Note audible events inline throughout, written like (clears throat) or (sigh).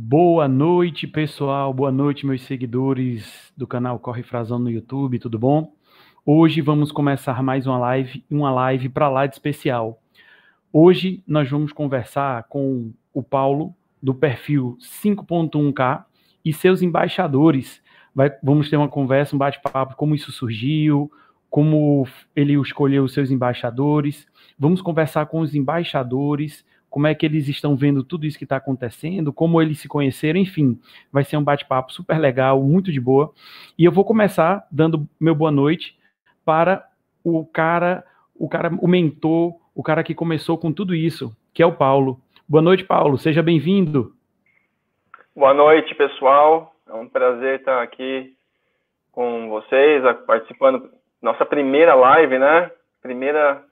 Boa noite, pessoal. Boa noite, meus seguidores do canal Corre Frazão no YouTube, tudo bom? Hoje vamos começar mais uma live, uma live para lá de especial. Hoje nós vamos conversar com o Paulo do perfil 5.1K e seus embaixadores. Vai, vamos ter uma conversa, um bate-papo, como isso surgiu, como ele escolheu os seus embaixadores. Vamos conversar com os embaixadores, como é que eles estão vendo tudo isso que está acontecendo, como eles se conheceram, enfim, vai ser um bate-papo super legal, muito de boa. E eu vou começar dando meu boa noite para o cara, o cara, o mentor, o cara que começou com tudo isso, que é o Paulo. Boa noite, Paulo. Seja bem-vindo. Boa noite, pessoal. É um prazer estar aqui com vocês, participando nossa primeira live, né? Primeira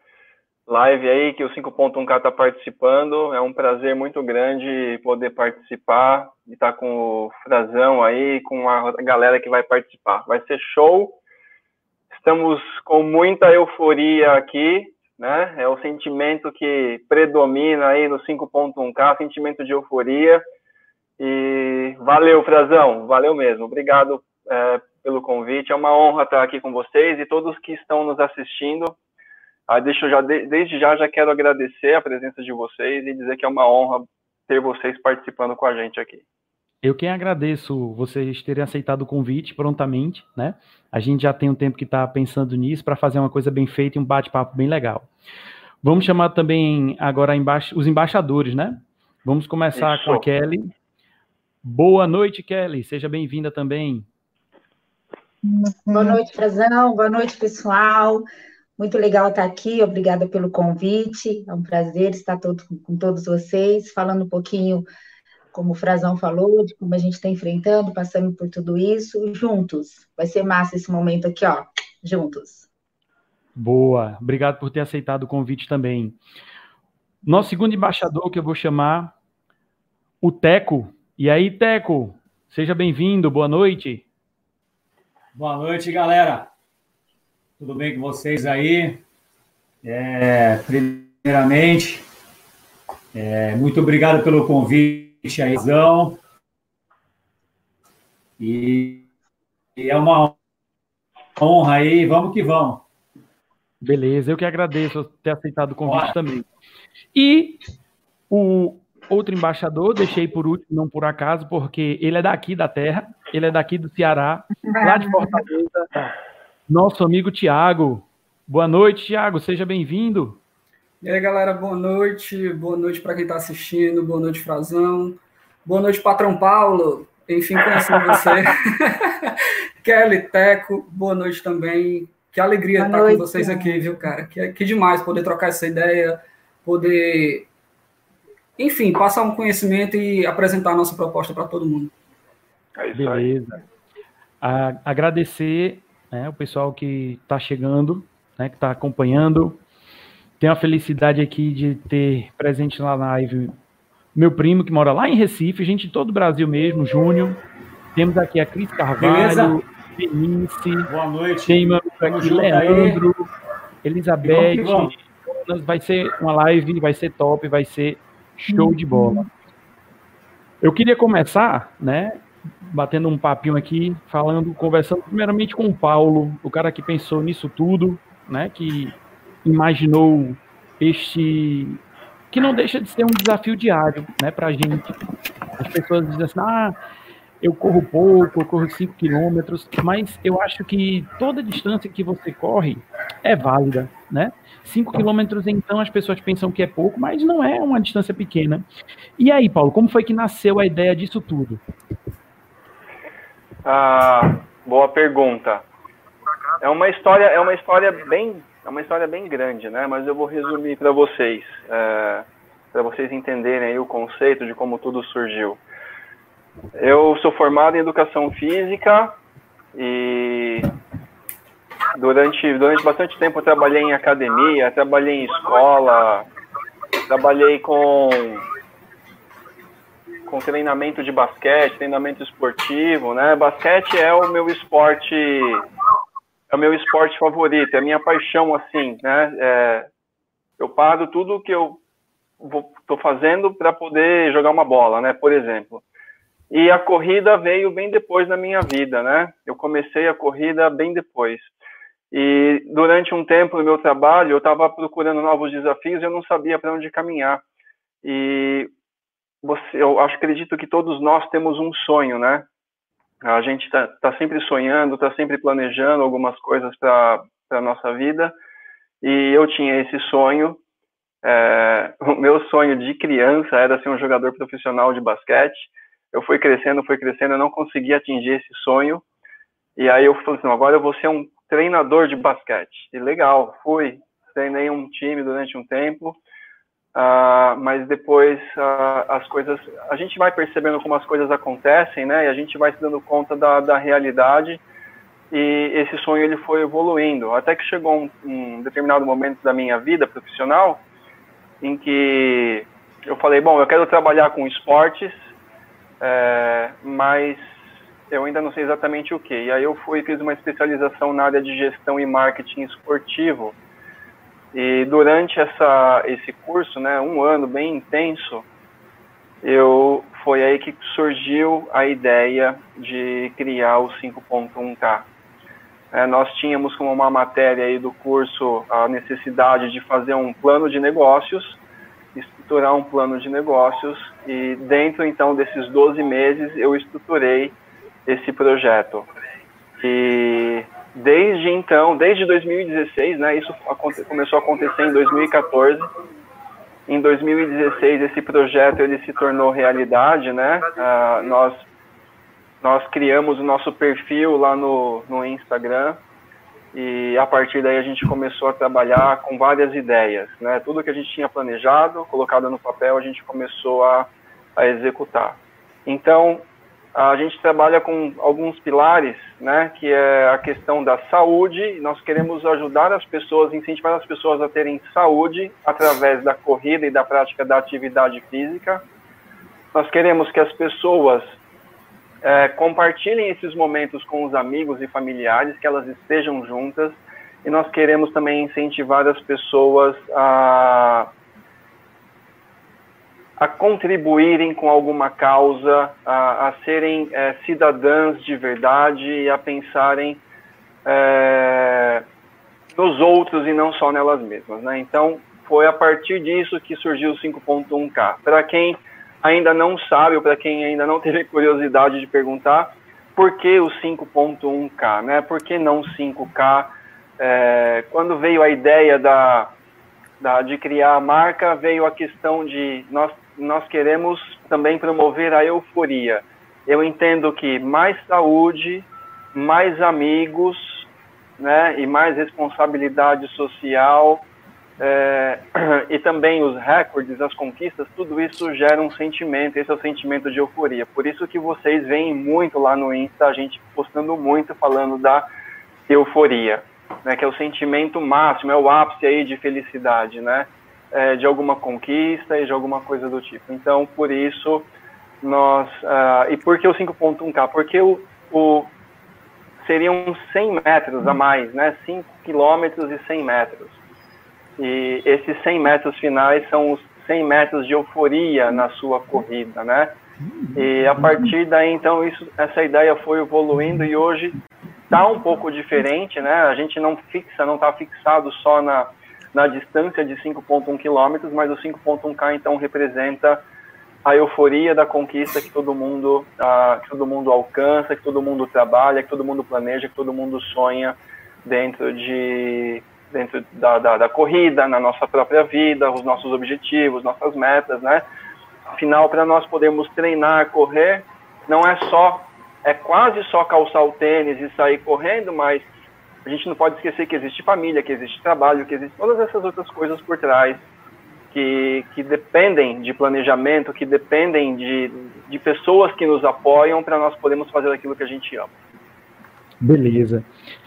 live aí que o 5.1K está participando. É um prazer muito grande poder participar e estar tá com o Frazão aí, com a galera que vai participar. Vai ser show. Estamos com muita euforia aqui, né? É o sentimento que predomina aí no 5.1K, sentimento de euforia. E valeu, Frazão, valeu mesmo. Obrigado é, pelo convite. É uma honra estar aqui com vocês e todos que estão nos assistindo. Ah, deixa eu já, desde já, já quero agradecer a presença de vocês e dizer que é uma honra ter vocês participando com a gente aqui. Eu quem agradeço vocês terem aceitado o convite prontamente, né? A gente já tem um tempo que está pensando nisso para fazer uma coisa bem feita e um bate-papo bem legal. Vamos chamar também agora os embaixadores, né? Vamos começar Isso. com a Kelly. Boa noite, Kelly. Seja bem-vinda também. Boa noite, Frazão. Boa noite, pessoal. Muito legal estar aqui, obrigada pelo convite. É um prazer estar todo, com todos vocês, falando um pouquinho, como o Frazão falou, de como a gente está enfrentando, passando por tudo isso, juntos. Vai ser massa esse momento aqui, ó, juntos. Boa, obrigado por ter aceitado o convite também. Nosso segundo embaixador, que eu vou chamar, o Teco. E aí, Teco, seja bem-vindo, boa noite. Boa noite, galera. Tudo bem com vocês aí? É, primeiramente, é, muito obrigado pelo convite, Aizão. E, e é uma honra aí, vamos que vamos. Beleza, eu que agradeço ter aceitado o convite também. E o outro embaixador, deixei por último, não por acaso, porque ele é daqui da terra, ele é daqui do Ceará, lá de Fortaleza nosso amigo Tiago. Boa noite, Tiago, seja bem-vindo. E aí, galera, boa noite. Boa noite para quem está assistindo, boa noite, Frazão. Boa noite, Patrão Paulo. Enfim, conhecendo você. (laughs) Kelly, Teco, boa noite também. Que alegria boa estar noite, com vocês aqui, viu, cara? Que, que demais poder trocar essa ideia, poder, enfim, passar um conhecimento e apresentar a nossa proposta para todo mundo. É Beleza. A, agradecer né, o pessoal que está chegando, né, que está acompanhando. Tenho a felicidade aqui de ter presente na live meu primo que mora lá em Recife, gente de todo o Brasil mesmo, Júnior. Temos aqui a Cris Carvalho, Denise. Boa noite. Tem meu aqui Leandro, aí. Elizabeth. Vai ser uma live, vai ser top, vai ser show de bola. Eu queria começar, né, batendo um papinho aqui, falando, conversando primeiramente com o Paulo, o cara que pensou nisso tudo, né, que imaginou este que não deixa de ser um desafio diário, né, pra gente. As pessoas dizem assim: "Ah, eu corro pouco, eu corro 5 quilômetros", mas eu acho que toda distância que você corre é válida, né? 5 quilômetros, então, as pessoas pensam que é pouco, mas não é uma distância pequena. E aí, Paulo, como foi que nasceu a ideia disso tudo? Ah, boa pergunta. É uma história, é uma história bem, é uma história bem grande, né? Mas eu vou resumir para vocês, é, para vocês entenderem o conceito de como tudo surgiu. Eu sou formado em educação física e durante durante bastante tempo trabalhei em academia, trabalhei em escola, trabalhei com com treinamento de basquete, treinamento esportivo, né? Basquete é o meu esporte, é o meu esporte favorito, é a minha paixão, assim, né? É, eu paro tudo que eu estou fazendo para poder jogar uma bola, né? Por exemplo. E a corrida veio bem depois na minha vida, né? Eu comecei a corrida bem depois. E durante um tempo no meu trabalho, eu estava procurando novos desafios e eu não sabia para onde caminhar. E você, eu acho, acredito que todos nós temos um sonho, né? A gente está tá sempre sonhando, está sempre planejando algumas coisas para a nossa vida. E eu tinha esse sonho. É, o meu sonho de criança era ser um jogador profissional de basquete. Eu fui crescendo, fui crescendo, eu não consegui atingir esse sonho. E aí eu falei assim, agora eu vou ser um treinador de basquete. E legal, fui, treinei um time durante um tempo, uh, mas depois uh, as coisas, a gente vai percebendo como as coisas acontecem, né? E a gente vai se dando conta da, da realidade. E esse sonho ele foi evoluindo, até que chegou um, um determinado momento da minha vida profissional em que eu falei, bom, eu quero trabalhar com esportes, é, mas eu ainda não sei exatamente o que. E aí eu fui fiz uma especialização na área de gestão e marketing esportivo. E durante essa esse curso, né, um ano bem intenso, eu foi aí que surgiu a ideia de criar o 5.1K. É, nós tínhamos como uma matéria aí do curso a necessidade de fazer um plano de negócios, estruturar um plano de negócios e dentro então desses 12 meses eu estruturei esse projeto. E desde então, desde 2016, né, isso começou a acontecer em 2014. Em 2016 esse projeto ele se tornou realidade, né? Nós nós criamos o nosso perfil lá no, no Instagram e a partir daí a gente começou a trabalhar com várias ideias, né? Tudo que a gente tinha planejado, colocado no papel, a gente começou a, a executar. Então, a gente trabalha com alguns pilares, né, que é a questão da saúde. Nós queremos ajudar as pessoas, incentivar as pessoas a terem saúde através da corrida e da prática da atividade física. Nós queremos que as pessoas é, compartilhem esses momentos com os amigos e familiares, que elas estejam juntas. E nós queremos também incentivar as pessoas a a contribuírem com alguma causa, a, a serem é, cidadãs de verdade e a pensarem é, nos outros e não só nelas mesmas. Né? Então, foi a partir disso que surgiu o 5.1K. Para quem ainda não sabe, ou para quem ainda não teve (laughs) curiosidade de perguntar, por que o 5.1K? Né? Por que não 5K? É, quando veio a ideia da, da, de criar a marca, veio a questão de nós nós queremos também promover a euforia. Eu entendo que mais saúde, mais amigos, né, e mais responsabilidade social, é, (clears throat) e também os recordes, as conquistas, tudo isso gera um sentimento, esse é o sentimento de euforia. Por isso que vocês veem muito lá no Insta, a gente postando muito falando da euforia, né, que é o sentimento máximo, é o ápice aí de felicidade, né? É, de alguma conquista e de alguma coisa do tipo. Então, por isso, nós. Uh, e por que o 5.1K? Porque o, o, seriam 100 metros a mais, né? 5 quilômetros e 100 metros. E esses 100 metros finais são os 100 metros de euforia na sua corrida, né? E a partir daí, então, isso, essa ideia foi evoluindo e hoje está um pouco diferente, né? A gente não fixa, não está fixado só na, na distância de 5,1 quilômetros, mas o 5,1K então representa a euforia da conquista que todo mundo uh, que todo mundo alcança, que todo mundo trabalha, que todo mundo planeja, que todo mundo sonha dentro de dentro da, da, da corrida, na nossa própria vida, os nossos objetivos, nossas metas, né? Afinal, para nós podermos treinar, correr, não é só é quase só calçar o tênis e sair correndo, mas a gente não pode esquecer que existe família, que existe trabalho, que existem todas essas outras coisas por trás que, que dependem de planejamento, que dependem de, de pessoas que nos apoiam para nós podermos fazer aquilo que a gente ama. Beleza.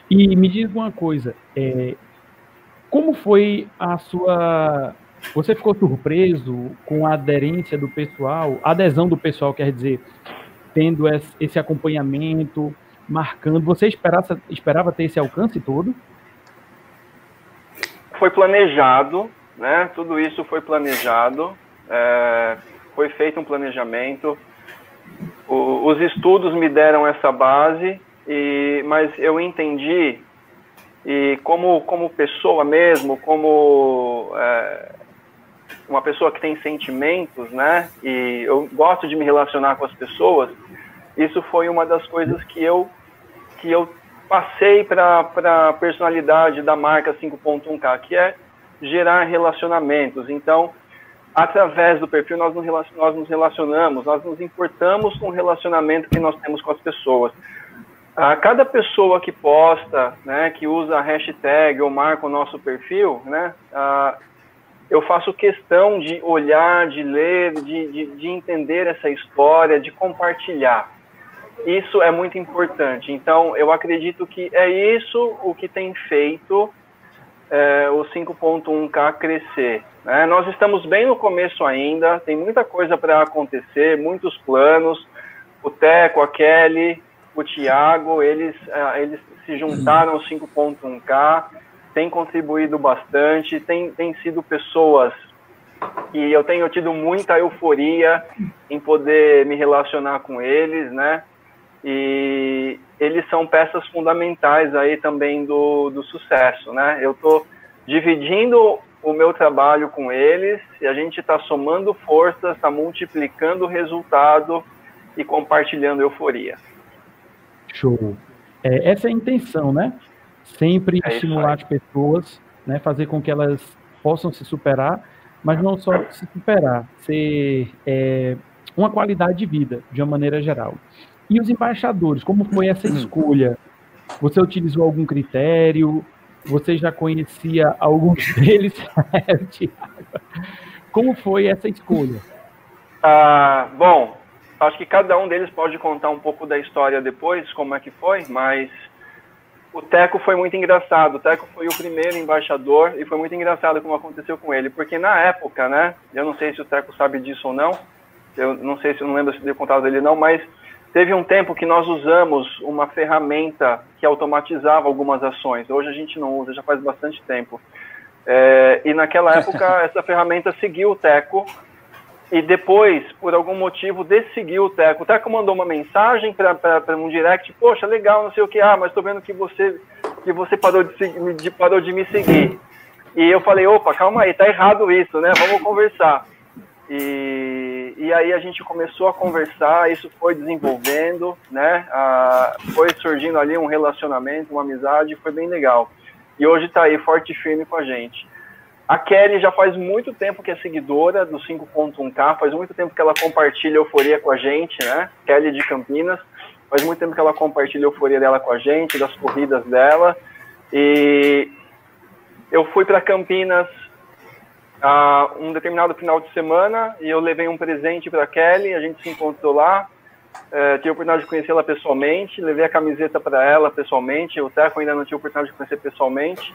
E me diz uma coisa, é, como foi a sua. Você ficou surpreso com a aderência do pessoal, a adesão do pessoal, quer dizer, tendo esse acompanhamento, marcando. Você esperava, esperava ter esse alcance todo? Foi planejado, né? Tudo isso foi planejado, é, foi feito um planejamento. o, os estudos me deram essa base, e, mas eu entendi, e como, como pessoa mesmo, como é, uma pessoa que tem sentimentos, né? E eu gosto de me relacionar com as pessoas. Isso foi uma das coisas que eu que eu passei para a personalidade da marca 5.1K, que é gerar relacionamentos. Então, através do perfil, nós nos, nós nos relacionamos, nós nos importamos com o relacionamento que nós temos com as pessoas. A cada pessoa que posta, né, que usa a hashtag ou marca o nosso perfil, né, eu faço questão de olhar, de ler, de, de, de entender essa história, de compartilhar. Isso é muito importante. Então, eu acredito que é isso o que tem feito é, o 5.1K crescer. Né? Nós estamos bem no começo ainda, tem muita coisa para acontecer, muitos planos. O Teco, a Kelly, o Thiago, eles, é, eles se juntaram ao 5.1K, têm contribuído bastante, têm, têm sido pessoas e eu tenho tido muita euforia em poder me relacionar com eles, né? E eles são peças fundamentais aí também do, do sucesso, né? Eu estou dividindo o meu trabalho com eles e a gente está somando forças, está multiplicando o resultado e compartilhando euforia. Show. É, essa é a intenção, né? Sempre é estimular as pessoas, né? Fazer com que elas possam se superar, mas não só se superar, ser é, uma qualidade de vida, de uma maneira geral. E os embaixadores, como foi essa hum. escolha? Você utilizou algum critério? Você já conhecia alguns (laughs) deles? (laughs) como foi essa escolha? Ah, bom, acho que cada um deles pode contar um pouco da história depois, como é que foi, mas o Teco foi muito engraçado. O Teco foi o primeiro embaixador e foi muito engraçado como aconteceu com ele, porque na época, né, eu não sei se o Teco sabe disso ou não, eu não sei se eu não lembro se deu contato dele não, mas Teve um tempo que nós usamos uma ferramenta que automatizava algumas ações. Hoje a gente não usa, já faz bastante tempo. É, e naquela época (laughs) essa ferramenta seguiu o Teco e depois, por algum motivo, desseguiu o Teco. O Teco mandou uma mensagem para um direct, poxa, legal, não sei o que, ah, mas estou vendo que você que você parou de, de, parou de me seguir. E eu falei, opa, calma aí, tá errado isso, né? Vamos conversar. E, e aí a gente começou a conversar, isso foi desenvolvendo, né? Ah, foi surgindo ali um relacionamento, uma amizade, foi bem legal. E hoje está aí forte e firme com a gente. A Kelly já faz muito tempo que é seguidora do 5.1K, faz muito tempo que ela compartilha euforia com a gente, né? Kelly de Campinas, faz muito tempo que ela compartilha euforia dela com a gente, das corridas dela. E eu fui para Campinas uh, um determinado final de semana e eu levei um presente para Kelly, a gente se encontrou lá, uh, tive a oportunidade de conhecê-la pessoalmente, levei a camiseta para ela pessoalmente, o Teco ainda não tive a oportunidade de conhecer pessoalmente,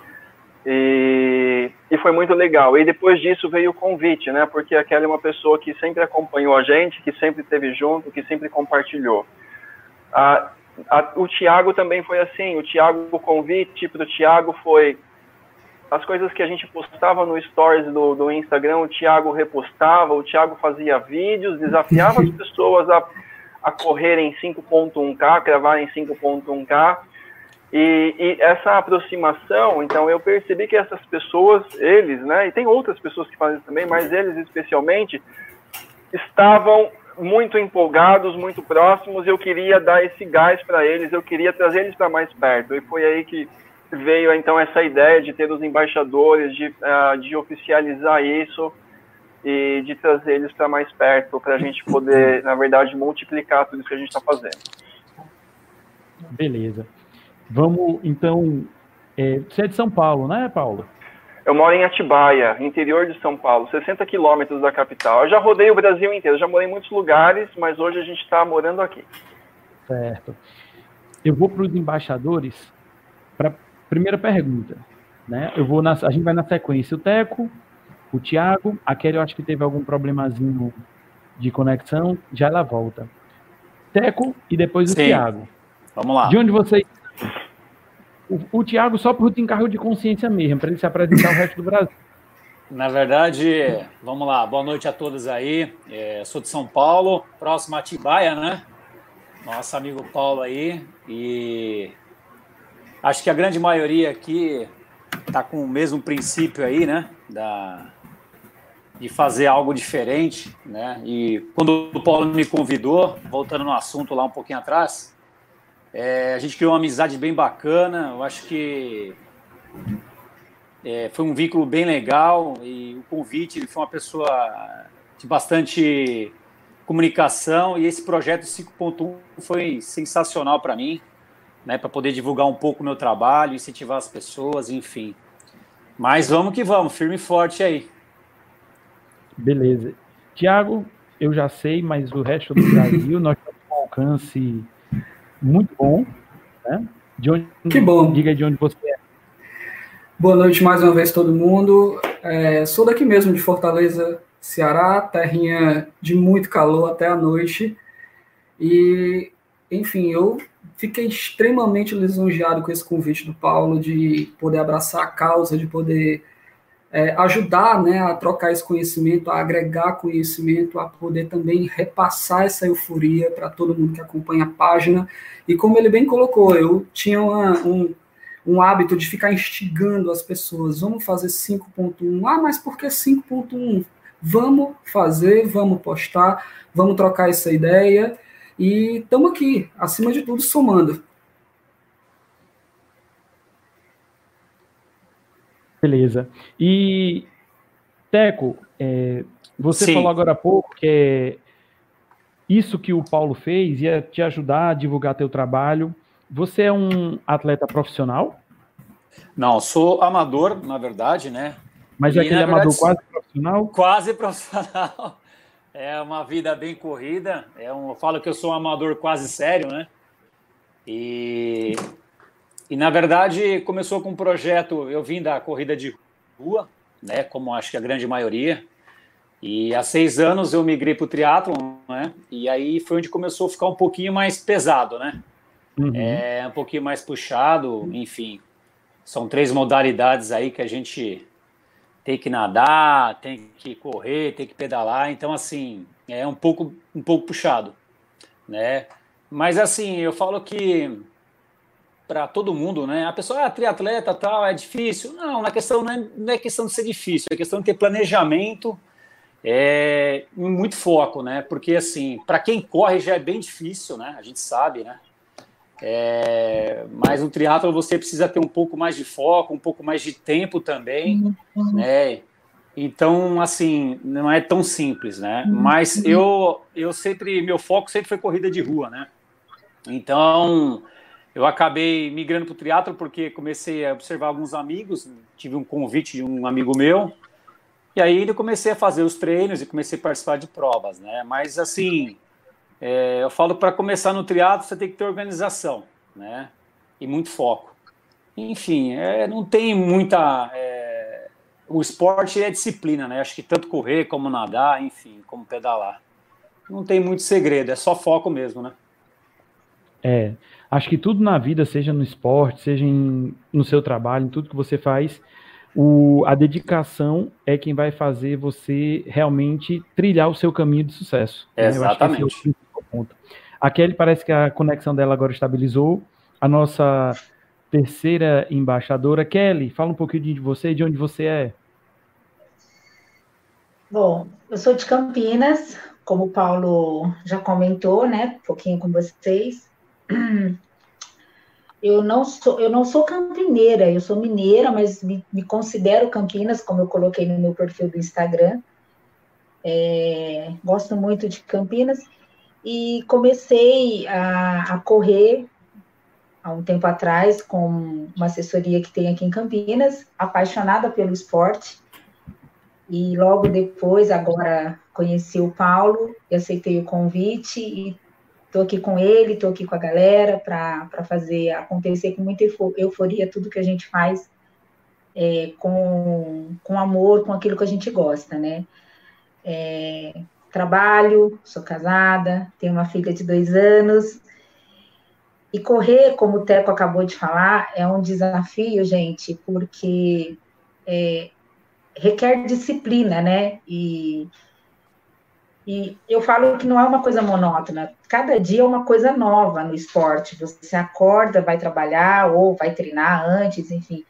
e, e foi muito legal. E depois disso veio o convite, né? Porque a Kelly é uma pessoa que sempre acompanhou a gente, que sempre esteve junto, que sempre compartilhou. A, o Tiago também foi assim. O Tiago, o convite para o Tiago foi as coisas que a gente postava no stories do, do Instagram, o Thiago repostava, o Thiago fazia vídeos, desafiava as (laughs) pessoas a, a correrem 5.1K, cravarem 5.1K. E, e, essa aproximação, então eu percebi que essas pessoas, eles, né, e tem outras pessoas que fazem também, mas eles especialmente, estavam muito empolgados, muito próximos. Eu queria dar esse gás para eles, eu queria trazer eles para mais perto. E foi aí que veio então essa ideia de ter os embaixadores, de, uh, de oficializar isso e de trazer eles para mais perto, para a gente poder, na verdade, multiplicar tudo isso que a gente está fazendo. Beleza. Vamos, então, é, você é de São Paulo, né, Paulo? Eu moro em Atibaia, interior de São Paulo, 60 quilômetros da capital. Eu já rodei o Brasil inteiro, já morei em muitos lugares, mas hoje a gente está morando aqui. Certo. Eu vou para os embaixadores para Primeira pergunta, né? Eu vou na, a gente vai na sequência. O Teco, o Thiago, a Kelly eu acho que teve algum problemazinho de conexão, já ela volta. Teco e depois o Sim. Thiago. Vamos lá. De onde vocês o, o Thiago só por carro de consciência mesmo, para ele se apresentar ao resto do Brasil. Na verdade, vamos lá, boa noite a todos aí. É, sou de São Paulo, próximo a Atibaia, né? nosso amigo Paulo aí, e acho que a grande maioria aqui está com o mesmo princípio aí, né? Da, de fazer algo diferente, né? E quando o Paulo me convidou, voltando no assunto lá um pouquinho atrás, é, a gente criou uma amizade bem bacana. Eu acho que é, foi um vínculo bem legal e o convite ele foi uma pessoa de bastante comunicação e esse projeto 5.1 foi sensacional para mim, né? Para poder divulgar um pouco o meu trabalho, incentivar as pessoas, enfim. Mas vamos que vamos, firme e forte aí. Beleza. Tiago, eu já sei, mas o resto do Brasil, nós temos um alcance muito bom. Né? De onde, que bom. Diga de onde você é. Boa noite mais uma vez, todo mundo. É, sou daqui mesmo, de Fortaleza, Ceará, terrinha de muito calor até a noite. E, enfim, eu fiquei extremamente lisonjeado com esse convite do Paulo de poder abraçar a causa, de poder é, ajudar né, a trocar esse conhecimento, a agregar conhecimento, a poder também repassar essa euforia para todo mundo que acompanha a página. E como ele bem colocou, eu tinha uma, um, um hábito de ficar instigando as pessoas, vamos fazer 5.1, ah, mas por que 5.1? Vamos fazer, vamos postar, vamos trocar essa ideia e estamos aqui, acima de tudo, somando. Beleza. E, Teco, é, você Sim. falou agora há pouco que é isso que o Paulo fez ia te ajudar a divulgar teu trabalho. Você é um atleta profissional? Não, sou amador, na verdade, né? Mas é aquele verdade, amador quase profissional? Quase profissional. É uma vida bem corrida. É um, eu falo que eu sou um amador quase sério, né? E e na verdade começou com um projeto, eu vim da corrida de rua, né, como acho que a grande maioria. E há seis anos eu migrei para o triatlon, né? E aí foi onde começou a ficar um pouquinho mais pesado, né? Uhum. É, um pouquinho mais puxado, enfim. São três modalidades aí que a gente tem que nadar, tem que correr, tem que pedalar. Então, assim, é um pouco, um pouco puxado, né? Mas, assim, eu falo que para todo mundo, né? A pessoa, ah, triatleta, tal, é difícil. Não, na questão não é, não é questão de ser difícil, é questão de ter planejamento é, muito foco, né? Porque, assim, para quem corre já é bem difícil, né? A gente sabe, né? É, mas no triatlo você precisa ter um pouco mais de foco, um pouco mais de tempo também, uhum. né? Então, assim, não é tão simples, né? Uhum. Mas eu, eu sempre, meu foco sempre foi corrida de rua, né? Então, eu acabei migrando para o triatlo porque comecei a observar alguns amigos, tive um convite de um amigo meu, e aí eu comecei a fazer os treinos e comecei a participar de provas, né? Mas assim, é, eu falo para começar no triatlo você tem que ter organização, né? E muito foco. Enfim, é, não tem muita. É, o esporte é disciplina, né? Acho que tanto correr como nadar, enfim, como pedalar. Não tem muito segredo, é só foco mesmo, né? É. Acho que tudo na vida, seja no esporte, seja em, no seu trabalho, em tudo que você faz, o, a dedicação é quem vai fazer você realmente trilhar o seu caminho de sucesso. Né? Exatamente. Né? É a Kelly parece que a conexão dela agora estabilizou. A nossa terceira embaixadora, Kelly, fala um pouquinho de você e de onde você é. Bom, eu sou de Campinas, como o Paulo já comentou, né, um pouquinho com vocês. (clears throat) Eu não sou, eu não sou campineira, eu sou mineira, mas me, me considero Campinas, como eu coloquei no meu perfil do Instagram. É, gosto muito de Campinas e comecei a, a correr há um tempo atrás com uma assessoria que tem aqui em Campinas, apaixonada pelo esporte. E logo depois, agora conheci o Paulo e aceitei o convite e Estou aqui com ele, estou aqui com a galera para fazer acontecer com muita euforia tudo que a gente faz é, com, com amor, com aquilo que a gente gosta, né? É, trabalho, sou casada, tenho uma filha de dois anos. E correr, como o Teco acabou de falar, é um desafio, gente, porque é, requer disciplina, né? E E eu falo que não é uma coisa monótona. Cada dia é uma coisa nova no esporte. Você acorda, vai trabalhar ou vai treinar antes, enfim.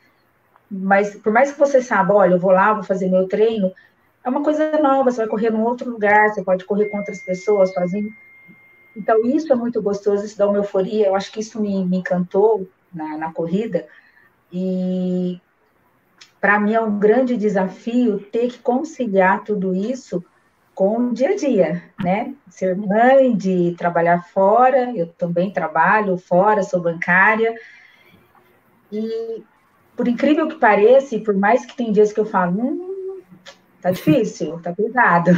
Mas por mais que você saiba, olha, eu vou lá, vou fazer meu treino, é uma coisa nova. Você vai correr num outro lugar, você pode correr com outras pessoas sozinho. Então, isso é muito gostoso, isso dá uma euforia. Eu acho que isso me, me encantou na, na corrida. E para mim é um grande desafio ter que conciliar tudo isso com o dia a dia, né? Ser mãe, de trabalhar fora, eu também trabalho fora, sou bancária. E por incrível que pareça, e por mais que tem dias que eu falo, hum, tá difícil, tá pesado.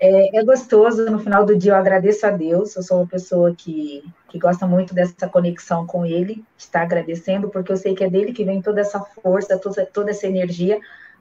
É, é, gostoso, no final do dia eu agradeço a Deus, eu sou uma pessoa que, que gosta muito dessa conexão com Ele, está agradecendo, porque eu sei que é dele que vem toda essa força, toda, toda essa energia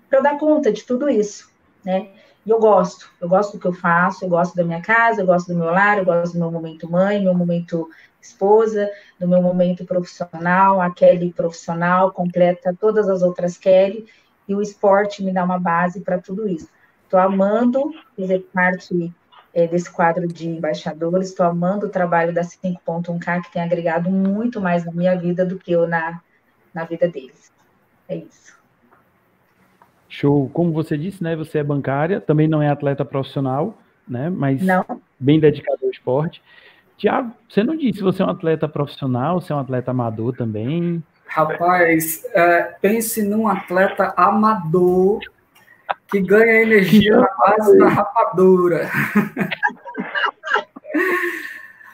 para eu dar conta de tudo isso, né? E eu gosto, eu gosto do que eu faço, eu gosto da minha casa, eu gosto do meu lar, eu gosto do meu momento mãe, meu momento esposa, do meu momento profissional, a Kelly profissional completa todas as outras Kelly, e o esporte me dá uma base para tudo isso. Estou amando fazer parte é, desse quadro de embaixadores, estou amando o trabalho da 5.1K, que tem agregado muito mais na minha vida do que eu na, na vida deles. É isso. Show. Como você disse, né? Você é bancária, também não é atleta profissional, né? Mas não. bem dedicado ao esporte. Tiago, você não disse se você é um atleta profissional, se é um atleta amador também? Rapaz, é, pense num atleta amador que ganha energia na base da rapadura. (laughs)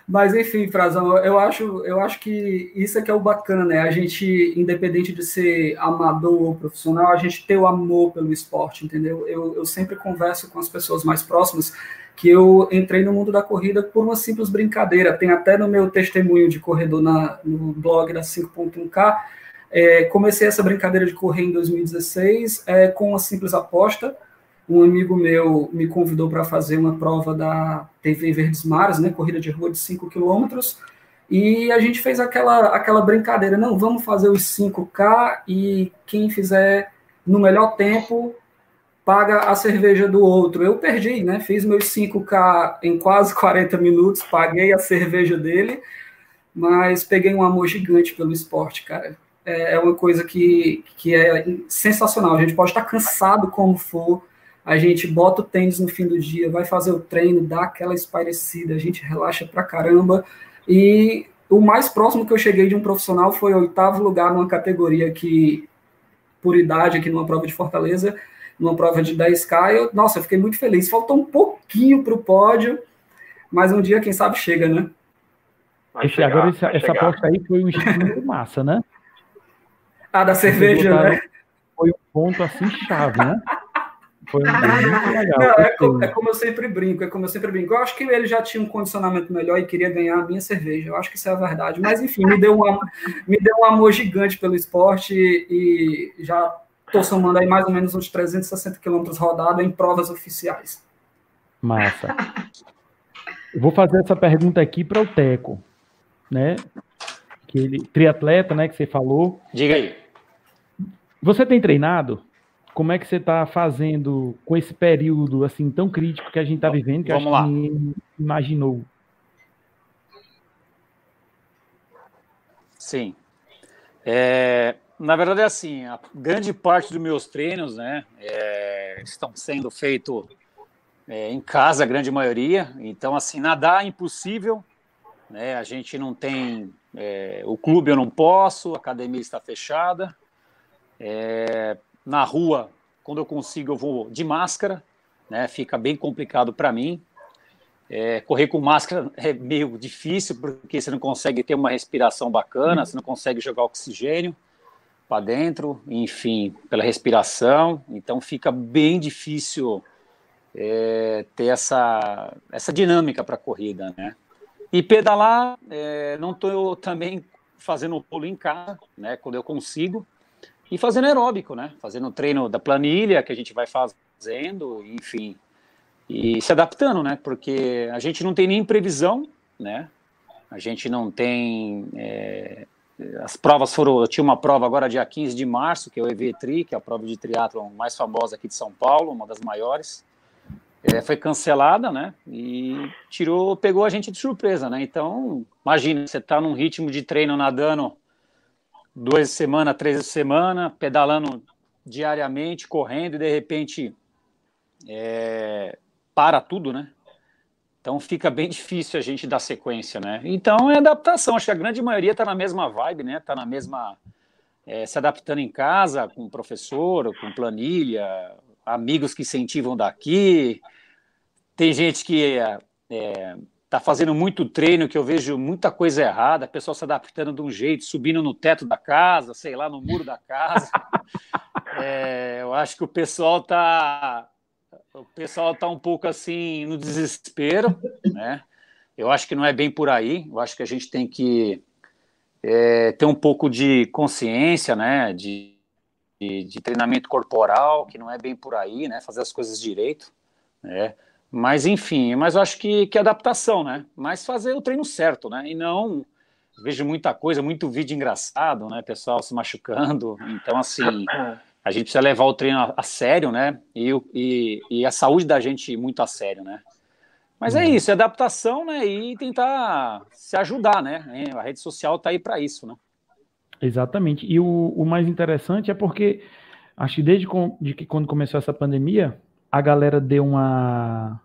Mas enfim, Frazão, eu acho, eu acho que isso é que é o bacana, né? A gente, independente de ser amador ou profissional, a gente ter o amor pelo esporte, entendeu? Eu, eu sempre converso com as pessoas mais próximas que eu entrei no mundo da corrida por uma simples brincadeira. Tem até no meu testemunho de corredor na, no blog da 5.1K. É, comecei essa brincadeira de correr em 2016 é, com uma simples aposta um amigo meu me convidou para fazer uma prova da TV Verdes Mares, né, corrida de rua de 5 quilômetros, e a gente fez aquela, aquela brincadeira, não, vamos fazer os 5K e quem fizer no melhor tempo paga a cerveja do outro. Eu perdi, né, fiz meus 5K em quase 40 minutos, paguei a cerveja dele, mas peguei um amor gigante pelo esporte, cara. É, é uma coisa que, que é sensacional. A gente pode estar cansado como for, a gente bota o tênis no fim do dia, vai fazer o treino, dá aquela espairecida, a gente relaxa pra caramba. E o mais próximo que eu cheguei de um profissional foi oitavo lugar numa categoria que, por idade, aqui numa prova de Fortaleza, numa prova de 10K. Eu, nossa, eu fiquei muito feliz. Faltou um pouquinho para o pódio, mas um dia, quem sabe, chega, né? Esse, chegar, agora, essa, essa aposta aí foi um estímulo massa, né? Ah, da cerveja, né? Foi um ponto assim chave, né? Foi muito legal. Não, é, como, é, como eu sempre brinco, é como eu sempre brinco. Eu acho que ele já tinha um condicionamento melhor e queria ganhar a minha cerveja. Eu acho que isso é a verdade. Mas, enfim, me deu, uma, me deu um amor gigante pelo esporte e, e já estou somando aí mais ou menos uns 360 quilômetros rodados em provas oficiais. Massa. Eu vou fazer essa pergunta aqui para o Teco, né? Que ele, triatleta, né? Que você falou. Diga aí. Você tem treinado? como é que você está fazendo com esse período assim tão crítico que a gente está vivendo, que Vamos acho lá. que ninguém imaginou? Sim. É, na verdade, é assim, a grande parte dos meus treinos né, é, estão sendo feitos é, em casa, a grande maioria. Então, assim, nadar é impossível. Né, a gente não tem. É, o clube eu não posso, a academia está fechada. É, na rua, quando eu consigo, eu vou de máscara, né? Fica bem complicado para mim. É, correr com máscara (laughs) é meio difícil, porque você não consegue ter uma respiração bacana, você não consegue jogar oxigênio para dentro, enfim, pela respiração. Então fica bem difícil é, ter essa, essa dinâmica para a corrida, né? E pedalar, é, não estou também fazendo pulo em casa, né? Quando eu consigo e fazendo aeróbico, né? Fazendo treino da planilha que a gente vai fazendo, enfim, e se adaptando, né? Porque a gente não tem nem previsão, né? A gente não tem. É, as provas foram. Eu tinha uma prova agora dia 15 de março, que é o EV Tri, que é a prova de triatlon mais famosa aqui de São Paulo, uma das maiores. é, foi cancelada, né? E tirou, pegou a gente de surpresa, né? Então, imagina, você está num ritmo de treino nadando duas semanas, três semanas, pedalando diariamente, correndo, e de repente é, para tudo, né? Então fica bem difícil a gente dar sequência, né? Então é adaptação. Acho que a grande maioria está na mesma vibe, né? Está na mesma. É, se adaptando em casa, com professor, com planilha, amigos que incentivam daqui. Tem gente que é, é, tá fazendo muito treino, que eu vejo muita coisa errada, pessoal se adaptando de um jeito, subindo no teto da casa, sei lá, no muro da casa. (laughs) É, eu acho que o pessoal tá o pessoal tá um pouco assim no desespero, né? Eu acho que não é bem por aí. Eu acho que a gente tem que é, ter um pouco de consciência, né? De, de, de, treinamento corporal, que não é bem por aí, né? Fazer as coisas direito, né? Mas enfim, mas eu acho que, que é adaptação, né? Mas fazer o treino certo, né? E não vejo muita coisa, muito vídeo engraçado, né? Pessoal se machucando. Então, assim, a gente precisa levar o treino a, a sério, né? E, e, e, a saúde da gente muito a sério, né? Mas é uhum. isso, é adaptação, né? E tentar se ajudar, né? A rede social tá aí para isso, né? Exatamente. E o, o mais interessante é porque acho que desde com, de que quando começou essa pandemia, a galera deu uma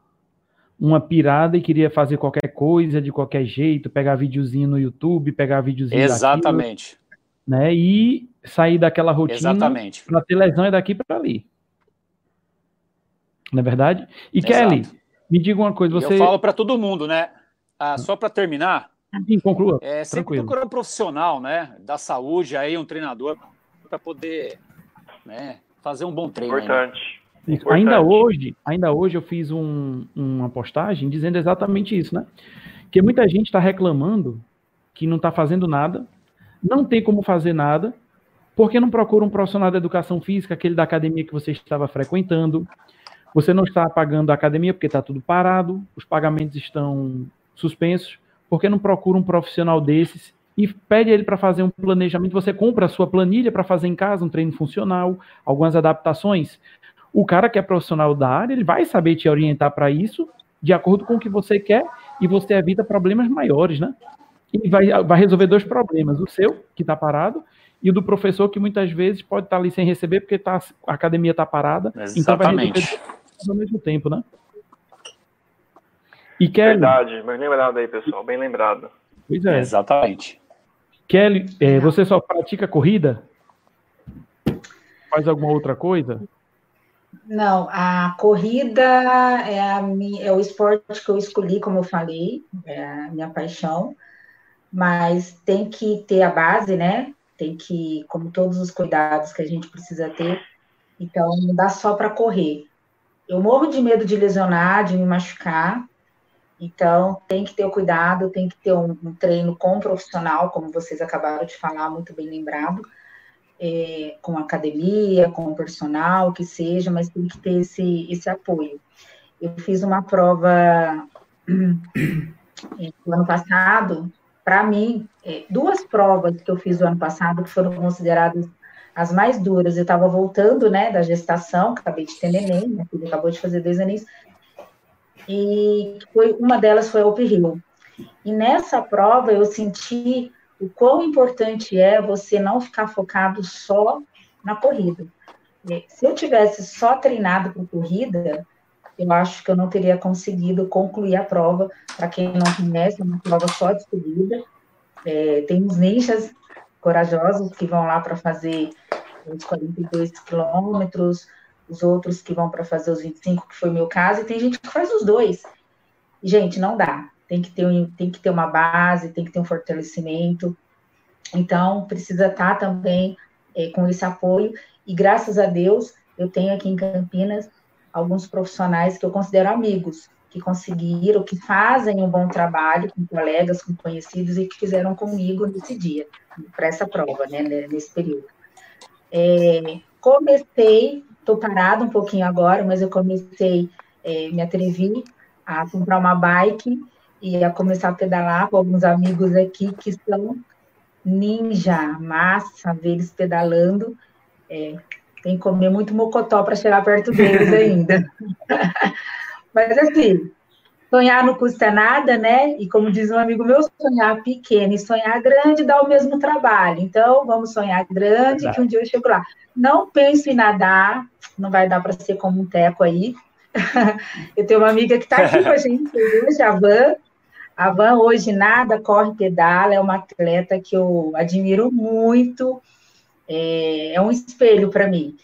uma pirada e queria fazer qualquer coisa de qualquer jeito, pegar videozinho no YouTube, pegar videozinho Exatamente. Daquilo, né? E sair daquela rotina Exatamente. para ter lesão é daqui para ali. Não é verdade? E Exato. Kelly, me diga uma coisa, você Eu falo para todo mundo, né? Ah, só para terminar, Sim, conclua. É sempre procurar um profissional, né, da saúde, aí um treinador para poder, né, fazer um bom treino. Importante. Aí, né? Ainda hoje, ainda hoje eu fiz um, uma postagem dizendo exatamente isso, né? Que muita gente está reclamando que não está fazendo nada, não tem como fazer nada, porque não procura um profissional da educação física, aquele da academia que você estava frequentando. Você não está pagando a academia porque está tudo parado, os pagamentos estão suspensos, porque não procura um profissional desses e pede ele para fazer um planejamento. Você compra a sua planilha para fazer em casa, um treino funcional, algumas adaptações o cara que é profissional da área, ele vai saber te orientar para isso, de acordo com o que você quer, e você evita problemas maiores, né? E vai, vai resolver dois problemas: o seu, que está parado, e o do professor, que muitas vezes pode estar tá ali sem receber, porque tá, a academia está parada. Exatamente. Então vai ao mesmo tempo, né? E Kelly, Verdade, bem lembrado aí, pessoal, bem lembrado. Pois é. Exatamente. Kelly, é, você só pratica corrida? Faz alguma outra coisa? Não, a corrida é, a minha, é o esporte que eu escolhi, como eu falei, é a minha paixão, mas tem que ter a base, né? Tem que, como todos os cuidados que a gente precisa ter, então não dá só para correr. Eu morro de medo de lesionar, de me machucar, então tem que ter o cuidado, tem que ter um, um treino com um profissional, como vocês acabaram de falar, muito bem lembrado é, com academia, com personal, que seja, mas tem que ter esse, esse apoio. Eu fiz uma prova (clears throat) no ano passado, para mim, é, duas provas que eu fiz no ano passado que foram consideradas as mais duras. Eu estava voltando, né, da gestação, acabei de ter neném, filha acabou de fazer dois anos, e foi, uma delas foi o Hill. E nessa prova eu senti o quão importante é você não ficar focado só na corrida. É, se eu tivesse só treinado para corrida, eu acho que eu não teria conseguido concluir a prova. Para quem não conhece, é uma prova só de subida. É, tem uns ninjas corajosos que vão lá para fazer os 42 quilômetros, os outros que vão para fazer os 25, que foi o meu caso, e tem gente que faz os dois. gente, não dá tem que ter, um, tem que ter uma base, tem que ter um fortalecimento. Então, precisa estar também é, com esse apoio. E graças a Deus, eu tenho aqui em Campinas alguns profissionais que eu considero amigos, que conseguiram, que fazem um bom trabalho com colegas, com conhecidos e que fizeram comigo nesse dia, para essa prova, né, nesse período. É, comecei, estou parada um pouquinho agora, mas eu comecei, é, me atrevi a comprar uma bike e a começar a pedalar com alguns amigos aqui que são ninja, massa, ver eles pedalando. É, tem que comer muito mocotó para chegar perto deles ainda. (laughs) Mas assim, sonhar não custa nada, né? E como diz um amigo meu, sonhar pequeno e sonhar grande dá o mesmo trabalho. Então, vamos sonhar grande, que um dia eu chego lá. Não penso em nadar, não vai dar para ser como um teco aí. (laughs) eu tenho uma amiga que está aqui com a gente (laughs) hoje, a Van. A Van hoje nada, corre, pedala, é uma atleta que eu admiro muito, é, é um espelho para mim.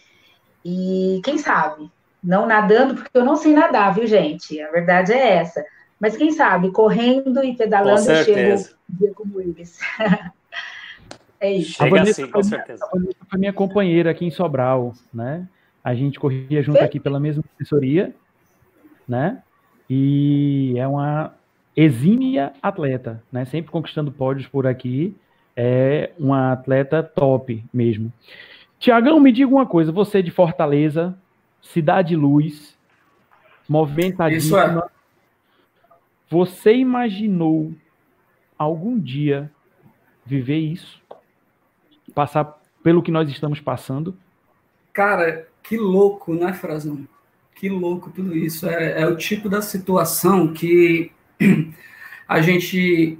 E quem sabe, não nadando, porque eu não sei nadar, viu, gente? A verdade é essa. Mas quem sabe, correndo e pedalando, eu chego um dia como eles. (laughs) é isso. Chega a Vanessa, assim, com certeza. A Vanessa foi minha companheira aqui em Sobral, né? A gente corria junto aqui pela mesma assessoria, né? E é uma exímia atleta, né? Sempre conquistando pódios por aqui. É uma atleta top mesmo. Tiagão, me diga uma coisa. Você é de Fortaleza, Cidade Luz, movimentadíssima. Isso é. Você imaginou algum dia viver isso? Passar pelo que nós estamos passando? Cara, que louco, né, Frazão? Que louco tudo isso. É, é o tipo da situação que (clears throat) a gente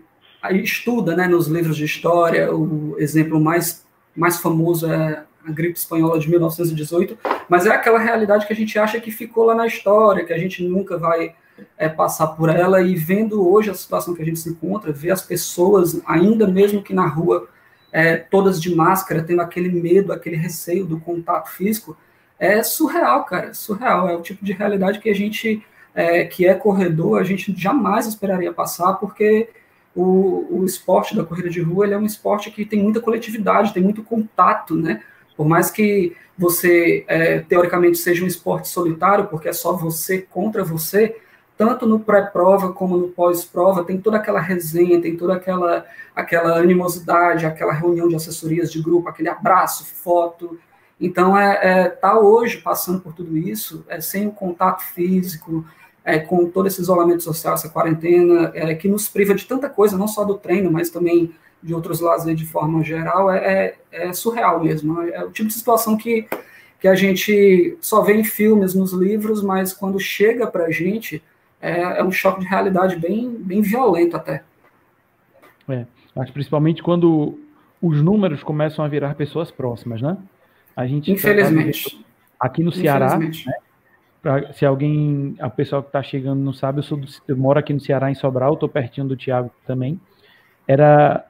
estuda né, nos livros de história. O exemplo mais, mais famoso é a gripe espanhola de 1918, mas é aquela realidade que a gente acha que ficou lá na história, que a gente nunca vai é, passar por ela, e vendo hoje a situação que a gente se encontra, ver as pessoas, ainda mesmo que na rua, é, todas de máscara, tendo aquele medo, aquele receio do contato físico, é surreal, cara, surreal, é o tipo de realidade que a gente, é, que é corredor, a gente jamais esperaria passar, porque o, o esporte da corrida de rua ele é um esporte que tem muita coletividade, tem muito contato, né? Por mais que você, é, teoricamente, seja um esporte solitário, porque é só você contra você, tanto no pré-prova como no pós-prova, tem toda aquela resenha, tem toda aquela, aquela animosidade, aquela reunião de assessorias de grupo, aquele abraço, foto. Então, é, é tá hoje passando por tudo isso, é, sem o contato físico, é, com todo esse isolamento social, essa quarentena, é, que nos priva de tanta coisa, não só do treino, mas também de outros lazeres de forma geral, é, é, é, surreal mesmo. É o tipo de situação que, que a gente só vê em filmes, nos livros, mas quando chega para a gente, é, é, um choque de realidade bem, bem violento até. É, acho principalmente quando os números começam a virar pessoas próximas, né? A gente Infelizmente. Tá aqui no Ceará, né? Pra, se alguém, a pessoa que está chegando não sabe, eu, sou do, eu moro aqui no Ceará, em Sobral, estou pertinho do Tiago também. Era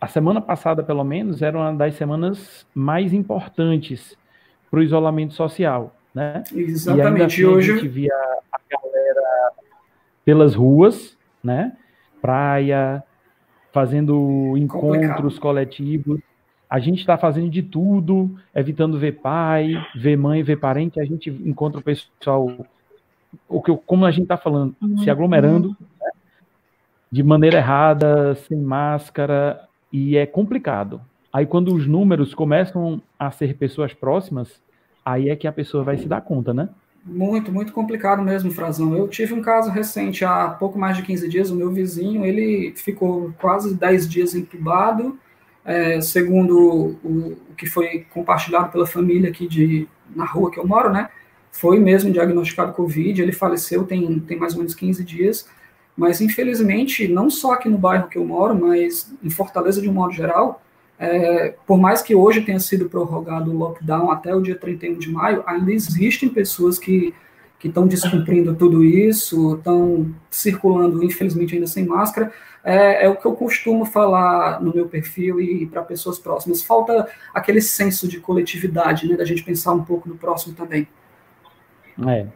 a semana passada, pelo menos, era uma das semanas mais importantes para o isolamento social, né? Exatamente. E assim, hoje a gente via a galera pelas ruas, né? Praia, fazendo encontros Complicado. coletivos. A gente está fazendo de tudo, evitando ver pai, ver mãe, ver parente. A gente encontra o pessoal, o que, como a gente está falando, uhum. se aglomerando né? de maneira errada, sem máscara, e é complicado. Aí quando os números começam a ser pessoas próximas, aí é que a pessoa vai se dar conta, né? Muito, muito complicado mesmo, Frazão. Eu tive um caso recente, há pouco mais de 15 dias, o meu vizinho, ele ficou quase 10 dias entubado, é, segundo o, o, que foi compartilhado pela família aqui de, na rua que eu moro, né? Foi mesmo diagnosticado Covid, ele faleceu tem, tem mais ou menos 15 dias, mas, infelizmente, não só aqui no bairro que eu moro, mas em Fortaleza de um modo geral, é, por mais que hoje tenha sido prorrogado o lockdown até o dia 31 de maio, ainda existem pessoas que que estão descumprindo tudo isso, estão circulando, infelizmente, ainda sem máscara. É, é, o que eu costumo falar no meu perfil e para pessoas próximas. Falta aquele senso de coletividade, né, da gente pensar um pouco no próximo também. É.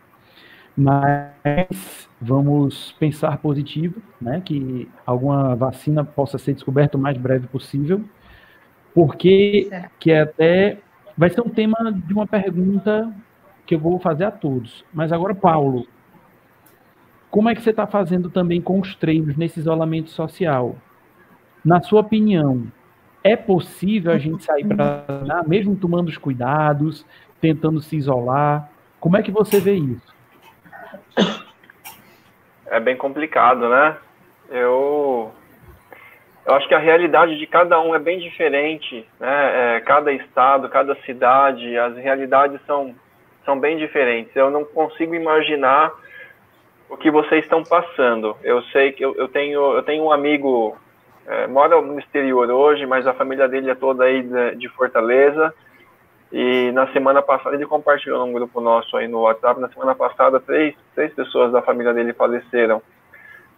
Mas vamos pensar positivo, né, que alguma vacina possa ser descoberta o mais breve possível, porque que é até vai ser um tema de uma pergunta que eu vou fazer a todos. Mas agora, Paulo, como é que você está fazendo também com os treinos nesse isolamento social? Na sua opinião, é possível a gente sair para mesmo tomando os cuidados, tentando se isolar? Como é que você vê isso? é bem complicado, né? Eu, eu acho que a realidade de cada um é bem diferente, né? É, cada estado, cada cidade, as realidades são, são bem diferentes. Eu não consigo imaginar o que vocês estão passando. Eu sei que eu, eu tenho, eu tenho um amigo, é, mora no exterior hoje, mas a família dele é toda aí de, de, Fortaleza. E na semana passada, ele compartilhou num grupo nosso aí no WhatsApp, na semana passada, três, três pessoas da família dele faleceram,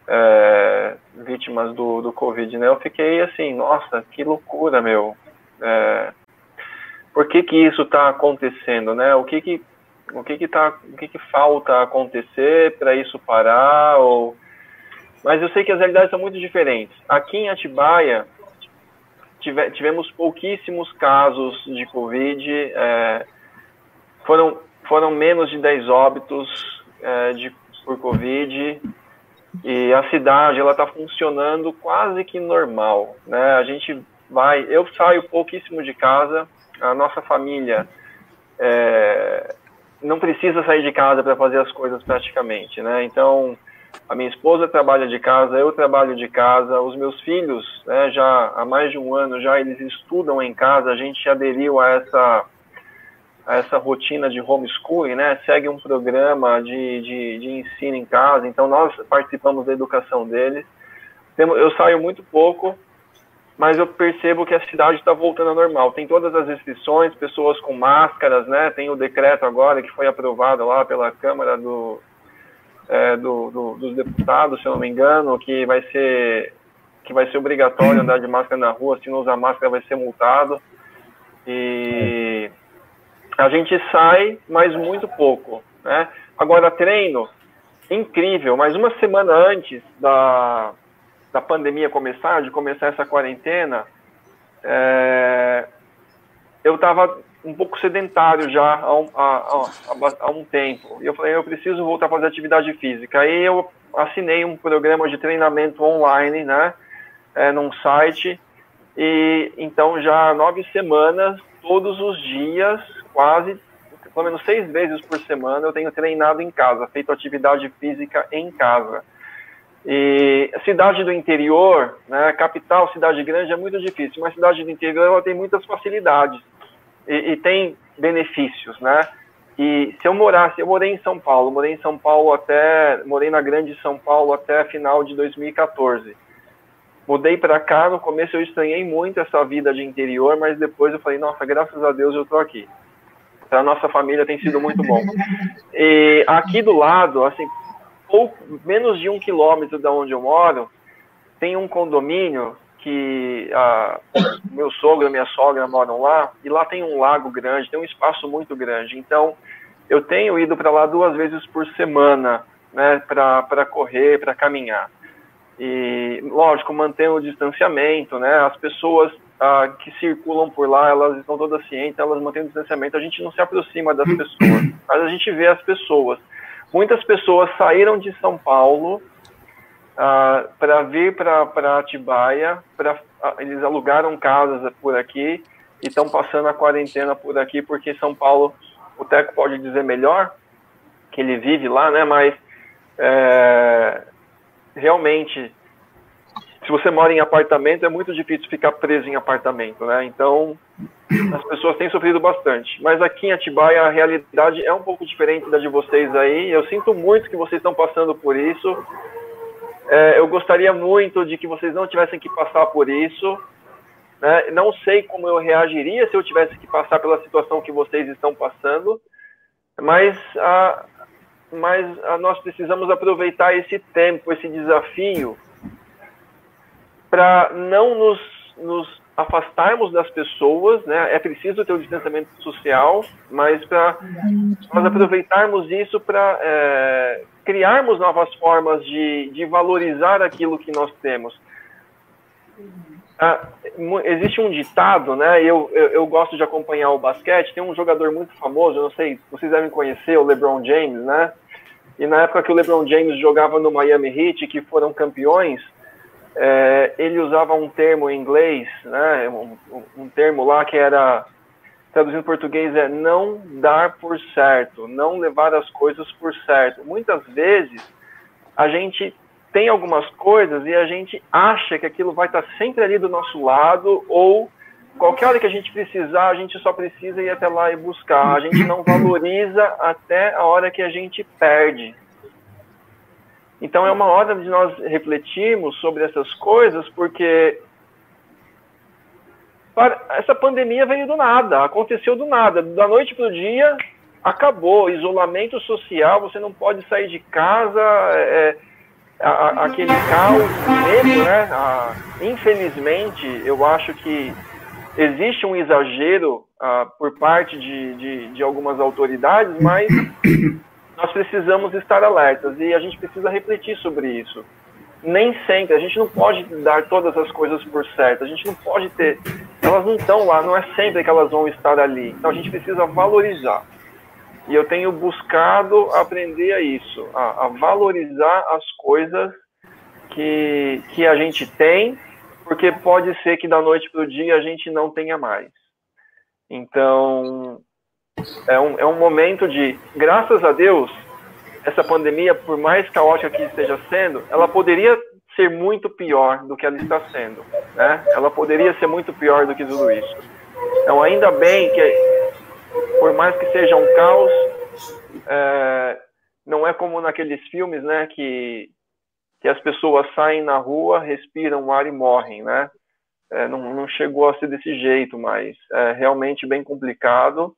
é, vítimas do, do Covid, né? Eu fiquei assim, nossa, que loucura, meu. É, por que que isso está acontecendo, né? O que que o que que tá, o que que falta acontecer para isso parar ou mas eu sei que as realidades são muito diferentes. Aqui em Atibaia tive, tivemos pouquíssimos casos de Covid, é, foram foram menos de 10 óbitos é, de, por Covid e a cidade ela está funcionando quase que normal, né? A gente vai, eu saio pouquíssimo de casa, a nossa família é, não precisa sair de casa para fazer as coisas praticamente, né? Então, a minha esposa trabalha de casa, eu trabalho de casa, os meus filhos, né, já há mais de um ano já eles estudam em casa, a gente aderiu a essa a essa rotina de homeschooling, né, segue um programa de, de, de ensino em casa, então nós participamos da educação deles. Eu saio muito pouco, mas eu percebo que a cidade está voltando ao normal. Tem todas as restrições, pessoas com máscaras, né? Tem o decreto agora que foi aprovado lá pela Câmara do, é, do, do, dos Deputados, se eu não me engano, que vai ser que vai ser obrigatório andar de máscara na rua. Se não usar máscara, vai ser multado. E a gente sai, mas muito pouco, né? Agora treino, incrível. Mas uma semana antes da da pandemia começar, de começar essa quarentena, é, eu estava um pouco sedentário já há um, há, há, há um, tempo. E eu falei, eu preciso voltar a fazer atividade física. Aí eu assinei um programa de treinamento online, né, é, num site. E então já há nove semanas, todos os dias, quase, pelo menos seis vezes por semana, eu tenho treinado em casa, feito atividade física em casa. E a cidade do interior, né, capital, cidade grande é muito difícil, mas a cidade do interior ela tem muitas facilidades e, e, tem benefícios, né? E se eu morasse, eu morei em São Paulo, morei em São Paulo até, morei na Grande São Paulo até final de 2014. Mudei para cá, no começo eu estranhei muito essa vida de interior, mas depois eu falei, nossa, graças a Deus eu estou aqui. Para nossa família tem sido muito bom. (laughs) E aqui do lado, assim, pouco, menos de um quilômetro da onde eu moro, tem um condomínio que a, meu sogro e minha sogra moram lá, e lá tem um lago grande, tem um espaço muito grande. Então, eu tenho ido para lá duas vezes por semana, né, para correr, para caminhar. E, lógico, mantém o distanciamento, né, as pessoas ah, que circulam por lá, elas estão todas cientes, elas mantêm o distanciamento, a gente não se aproxima das pessoas, mas a gente vê as pessoas. Muitas pessoas saíram de São Paulo uh, ah, para vir para Atibaia, pra, uh, eles alugaram casas por aqui e estão passando a quarentena por aqui, porque São Paulo, o Teco pode dizer melhor, que ele vive lá, né? Mas é, realmente se você mora em apartamento, é muito difícil ficar preso em apartamento, né? Então, as pessoas têm sofrido bastante. Mas aqui em Atibaia, a realidade é um pouco diferente da de vocês aí. Eu sinto muito que vocês estão passando por isso. É, eu gostaria muito de que vocês não tivessem que passar por isso. Né? Não sei como eu reagiria se eu tivesse que passar pela situação que vocês estão passando. Mas, a, mas a, nós precisamos aproveitar esse tempo, esse desafio para não nos, nos afastarmos das pessoas, né? É preciso ter o distanciamento social, mas para nós aproveitarmos isso para é, criarmos novas formas de, de valorizar aquilo que nós temos. Ah, existe um ditado, né? Eu, eu, eu, gosto de acompanhar o basquete. Tem um jogador muito famoso, eu não sei, vocês devem conhecer, o LeBron James, né? E na época que o LeBron James jogava no Miami Heat, que foram campeões, é, ele usava um termo em inglês, né, um, um, termo lá que era, traduzindo em português, é não dar por certo, não levar as coisas por certo. Muitas vezes a gente tem algumas coisas e a gente acha que aquilo vai estar sempre ali do nosso lado ou qualquer hora que a gente precisar, a gente só precisa ir até lá e buscar. A gente não valoriza até a hora que a gente perde. Então é uma hora de nós refletirmos sobre essas coisas, porque essa pandemia veio do nada, aconteceu do nada, da noite para o dia, acabou, isolamento social, você não pode sair de casa, é, é a, aquele caos mesmo, né? A, infelizmente, eu acho que existe um exagero ah, por parte de, de, de algumas autoridades, mas (coughs) nós precisamos estar alertas e a gente precisa refletir sobre isso nem sempre, a gente não pode dar todas as coisas por certo, a gente não pode ter, elas não estão lá, não é sempre que elas vão estar ali, então a gente precisa valorizar. E eu tenho buscado aprender a isso, a, a valorizar as coisas que, que a gente tem, porque pode ser que da noite para o dia a gente não tenha mais. Então, é um, é um momento de, graças a Deus, essa pandemia, por mais caótica que esteja sendo, ela poderia ser muito pior do que ela está sendo. Né? Ela poderia ser muito pior do que tudo isso. Então, ainda bem que, por mais que seja um caos, é, não é como naqueles filmes, né, que, que as pessoas saem na rua, respiram o ar e morrem, né? É, não, não chegou a ser desse jeito, mas é realmente bem complicado.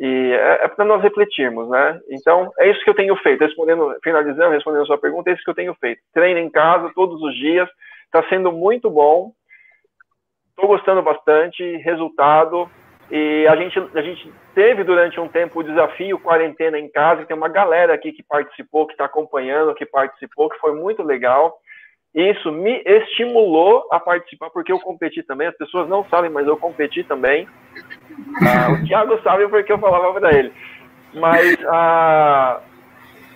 E é, é para nós refletirmos, né? Então, é isso que eu tenho feito. Respondendo, finalizando, respondendo a sua pergunta, é isso que eu tenho feito. Treino em casa todos os dias, está sendo muito bom. Estou gostando bastante, resultado. E a gente, a gente teve durante um tempo o desafio quarentena em casa, tem uma galera aqui que participou, que está acompanhando, que participou, que foi muito legal. Isso me estimulou a participar, porque eu competi também. As pessoas não sabem, mas eu competi também. Ah, o Thiago sabe porque eu falava para ele. Mas ah,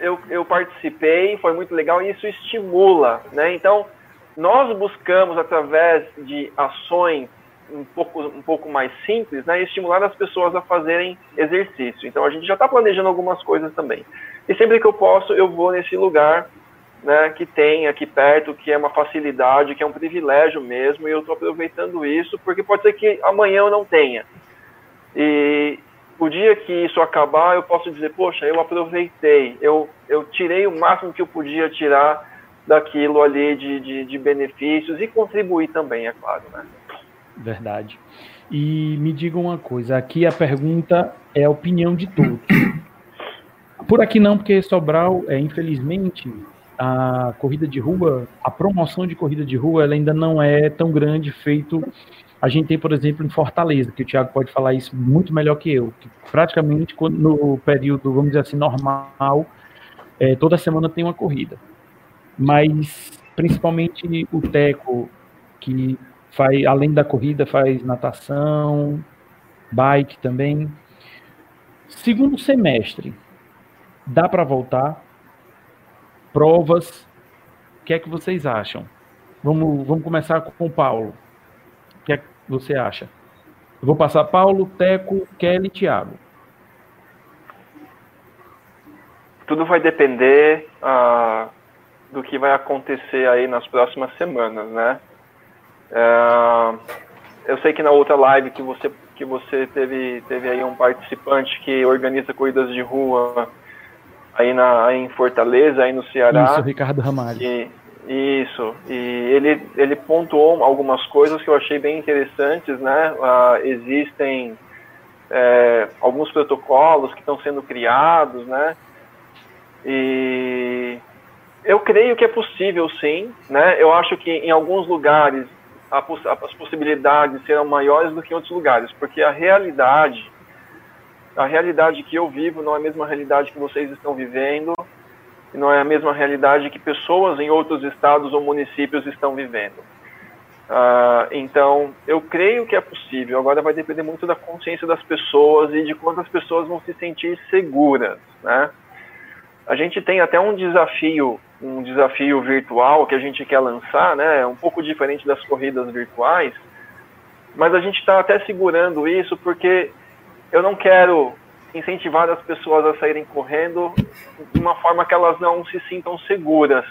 eu, eu participei, foi muito legal e isso estimula. Né? Então, nós buscamos, através de ações um pouco, um pouco mais simples, né, estimular as pessoas a fazerem exercício. Então, a gente já está planejando algumas coisas também. E sempre que eu posso, eu vou nesse lugar né, que tem aqui perto, que é uma facilidade, que é um privilégio mesmo, e eu estou aproveitando isso, porque pode ser que amanhã eu não tenha. E o dia que isso acabar, eu posso dizer, poxa, eu aproveitei, eu, eu tirei o máximo que eu podia tirar daquilo ali de, de, de benefícios e contribuir também, é claro, né? Verdade. E me diga uma coisa, aqui a pergunta é a opinião de todos. Por aqui não, porque Sobral, é, infelizmente, a corrida de rua, a promoção de corrida de rua, ela ainda não é tão grande feito. A gente tem, por exemplo, em Fortaleza, que o Thiago pode falar isso muito melhor que eu, que praticamente no período, vamos dizer assim, normal, é, toda semana tem uma corrida. Mas principalmente o Teco, que faz, além da corrida, faz natação, bike também. Segundo semestre, dá para voltar? provas. O que é que vocês acham? Vamos, vamos começar com o Paulo. Que que você acha? Eu vou passar Paulo, Teco, Kelly Thiago. Tudo vai depender uh, do que vai acontecer aí nas próximas semanas, né? Uh, eu sei que na outra live que você que você teve teve aí um participante que organiza corridas de rua aí, na, aí em Fortaleza, aí no Ceará. Isso, Ricardo Ramalho. E, isso, e ele, ele pontuou algumas coisas que eu achei bem interessantes, né? Uh, existem é, alguns protocolos que estão sendo criados, né? E eu creio que é possível, sim, né? Eu acho que em alguns lugares as possibilidades serão maiores do que em outros lugares, porque a realidade a realidade que eu vivo não é a mesma realidade que vocês estão vivendo, e não é a mesma realidade que pessoas em outros estados ou municípios estão vivendo. Uh, então, eu creio que é possível. Agora vai depender muito da consciência das pessoas e de quantas pessoas vão se sentir seguras, né? A gente tem até um desafio, um desafio virtual que a gente quer lançar, né? Um pouco diferente das corridas virtuais, mas a gente está até segurando isso porque eu não quero incentivar as pessoas a saírem correndo de uma forma que elas não se sintam seguras,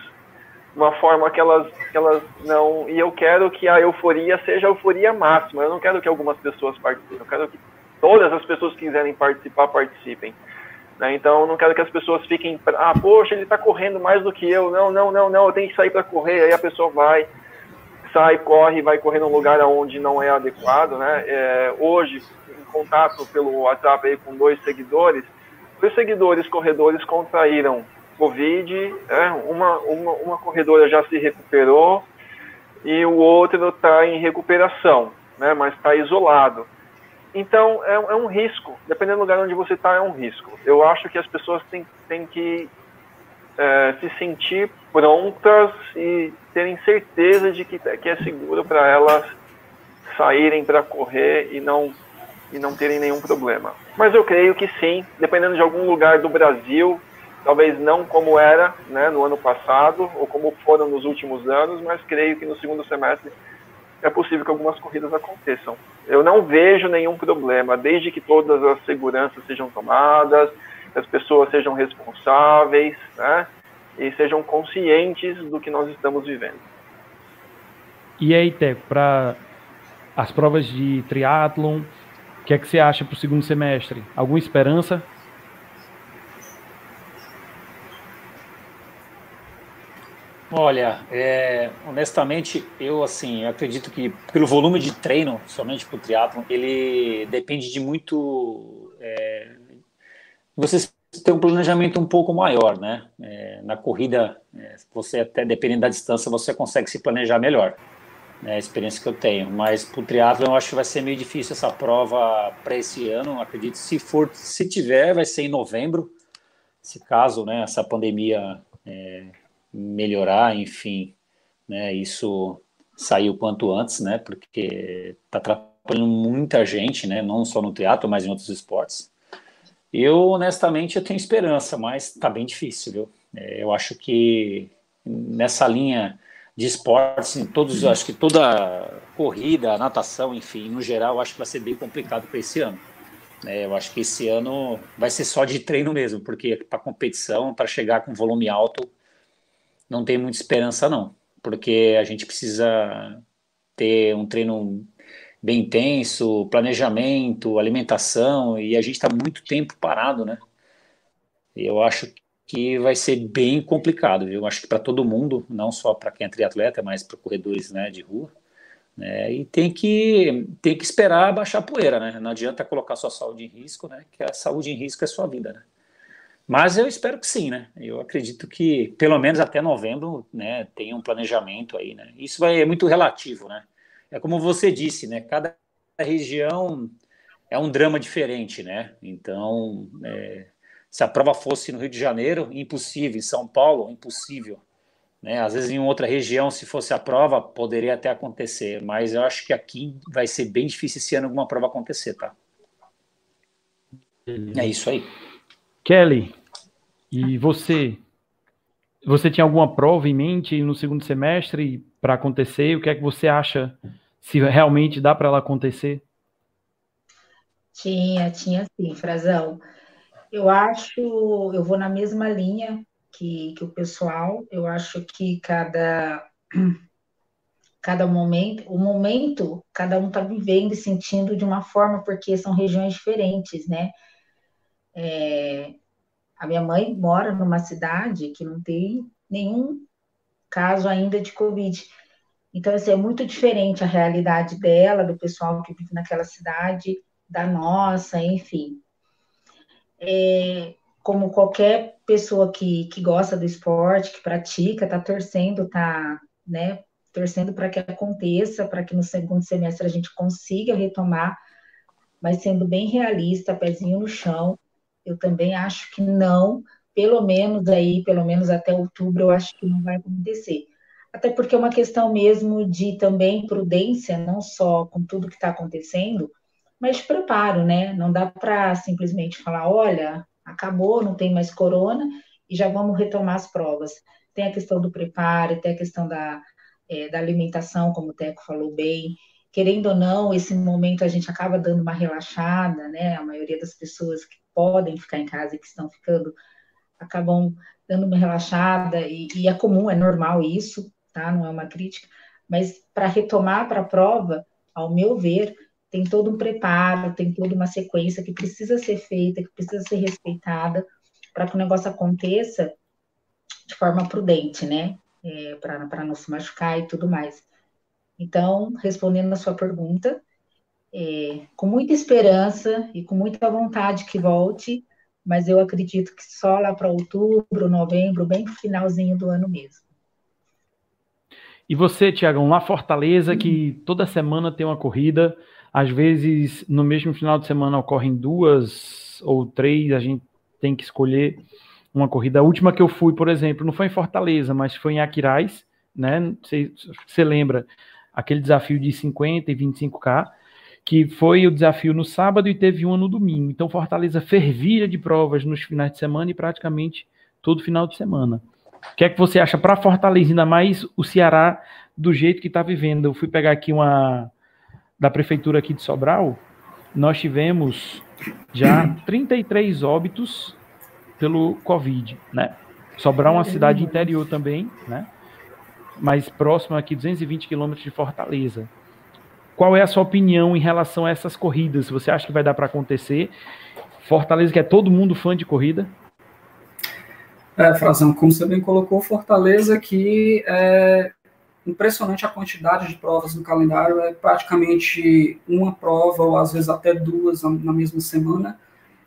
uma forma que elas, que elas não. E eu quero que a euforia seja a euforia máxima. Eu não quero que algumas pessoas participem, eu quero que todas as pessoas que quiserem participar participem. Né? Então, não quero que as pessoas fiquem, ah, poxa, ele está correndo mais do que eu, não, não, não, não, eu tenho que sair para correr, aí a pessoa vai, sai, corre, vai correr num lugar onde não é adequado, né? É, hoje, contato pelo WhatsApp aí com dois seguidores, dois seguidores corredores contraíram Covid, é, uma, uma, uma corredora já se recuperou e o outro está em recuperação, né, mas está isolado. Então, é, é, um risco. Dependendo do lugar onde você está, é um risco. Eu acho que as pessoas têm, têm que é, se sentir prontas e terem certeza de que, que é seguro para elas saírem para correr e não, e não terem nenhum problema. Mas eu creio que sim, dependendo de algum lugar do Brasil, talvez não como era né, no ano passado ou como foram nos últimos anos, mas creio que no segundo semestre é possível que algumas corridas aconteçam. Eu não vejo nenhum problema, desde que todas as seguranças sejam tomadas, as pessoas sejam responsáveis, né, e sejam conscientes do que nós estamos vivendo. E aí, Teco, para as provas de triatlon, o que é que você acha para o segundo semestre? Alguma esperança? Olha, é, honestamente, eu assim, eu acredito que pelo volume de treino, somente para o triatlon, ele depende de muito. É, você ter um planejamento um pouco maior, né? É, na corrida, é, você até dependendo da distância, você consegue se planejar melhor. Né, a experiência que eu tenho. Mas para o triatlo eu acho que vai ser meio difícil essa prova para esse ano. Acredito se for, se tiver, vai ser em novembro. Se caso, né, essa pandemia é, melhorar, enfim, né, isso sair o quanto antes, né, porque está atrapalhando muita gente, né, não só no teatro, mas em outros esportes. Eu, honestamente, eu tenho esperança, mas está bem difícil, viu? É, eu acho que nessa linha de esportes, em todos, acho que toda corrida, natação, enfim, no geral, acho que vai ser bem complicado para esse ano. É, eu acho que esse ano vai ser só de treino mesmo, porque para competição, para chegar com volume alto, não tem muita esperança não, porque a gente precisa ter um treino bem intenso, planejamento, alimentação, e a gente está muito tempo parado, né? Eu acho que vai ser bem complicado, viu? Acho que para todo mundo, não só para quem é triatleta, mas para corredores né, de rua. Né? E tem que, tem que esperar baixar a poeira, né? Não adianta colocar sua saúde em risco, né? Que a saúde em risco é sua vida, né? Mas eu espero que sim, né? Eu acredito que pelo menos até novembro, né, tenha um planejamento aí, né? Isso vai, é muito relativo, né? É como você disse, né? Cada região é um drama diferente, né? Então, é, se a prova fosse no Rio de Janeiro, impossível. Em São Paulo, impossível. Né? Às vezes em outra região, se fosse a prova, poderia até acontecer. Mas eu acho que aqui vai ser bem difícil esse ano alguma prova acontecer, tá? É isso aí. Kelly, e você? Você tinha alguma prova em mente no segundo semestre para acontecer? O que é que você acha se realmente dá para ela acontecer? Tinha, tinha sim, Frazão. Eu acho, eu vou na mesma linha que, que o pessoal, eu acho que cada, cada momento, o momento, cada um está vivendo e sentindo de uma forma, porque são regiões diferentes, né? É, a minha mãe mora numa cidade que não tem nenhum caso ainda de Covid. Então, assim, é muito diferente a realidade dela, do pessoal que vive naquela cidade, da nossa, enfim é, como qualquer pessoa que, que gosta do esporte, que pratica, está torcendo, está né, torcendo para que aconteça, para que no segundo semestre a gente consiga retomar, mas sendo bem realista, pezinho no chão, eu também acho que não, pelo menos aí, pelo menos até outubro, eu acho que não vai acontecer. Até porque é uma questão mesmo de também prudência, não só com tudo que está acontecendo, mas preparo, né? Não dá para simplesmente falar, olha, acabou, não tem mais corona e já vamos retomar as provas. Tem a questão do preparo, tem a questão da, é, da alimentação, como o Teco falou bem. Querendo ou não, esse momento a gente acaba dando uma relaxada, né? A maioria das pessoas que podem ficar em casa e que estão ficando acabam dando uma relaxada, e, e é comum, é normal isso, tá? Não é uma crítica, mas para retomar para a prova, ao meu ver, tem todo um preparo, tem toda uma sequência que precisa ser feita, que precisa ser respeitada para que o negócio aconteça de forma prudente, né? É, para não se machucar e tudo mais. Então, respondendo a sua pergunta, é, com muita esperança e com muita vontade que volte, mas eu acredito que só lá para outubro, novembro, bem finalzinho do ano mesmo. E você, Tiagão, lá Fortaleza, que toda semana tem uma corrida, às vezes no mesmo final de semana ocorrem duas ou três, a gente tem que escolher uma corrida. A última que eu fui, por exemplo, não foi em Fortaleza, mas foi em Aquiraz, né? Você, lembra aquele desafio de 50 e 25K, que foi o desafio no sábado e teve uma no domingo. Então Fortaleza fervia de provas nos finais de semana e praticamente todo final de semana. O que é que você acha para Fortaleza, ainda mais o Ceará, do jeito que está vivendo? Eu fui pegar aqui uma da prefeitura aqui de Sobral, nós tivemos já 33 óbitos pelo Covid, né? Sobral é uma cidade interior também, né? Mais próxima aqui, 220 quilômetros de Fortaleza. Qual é a sua opinião em relação a essas corridas? Você acha que vai dar para acontecer? Fortaleza, que é todo mundo fã de corrida? É, Frazão, como você bem colocou, Fortaleza que é impressionante a quantidade de provas no calendário, é praticamente uma prova, ou às vezes até duas na mesma semana.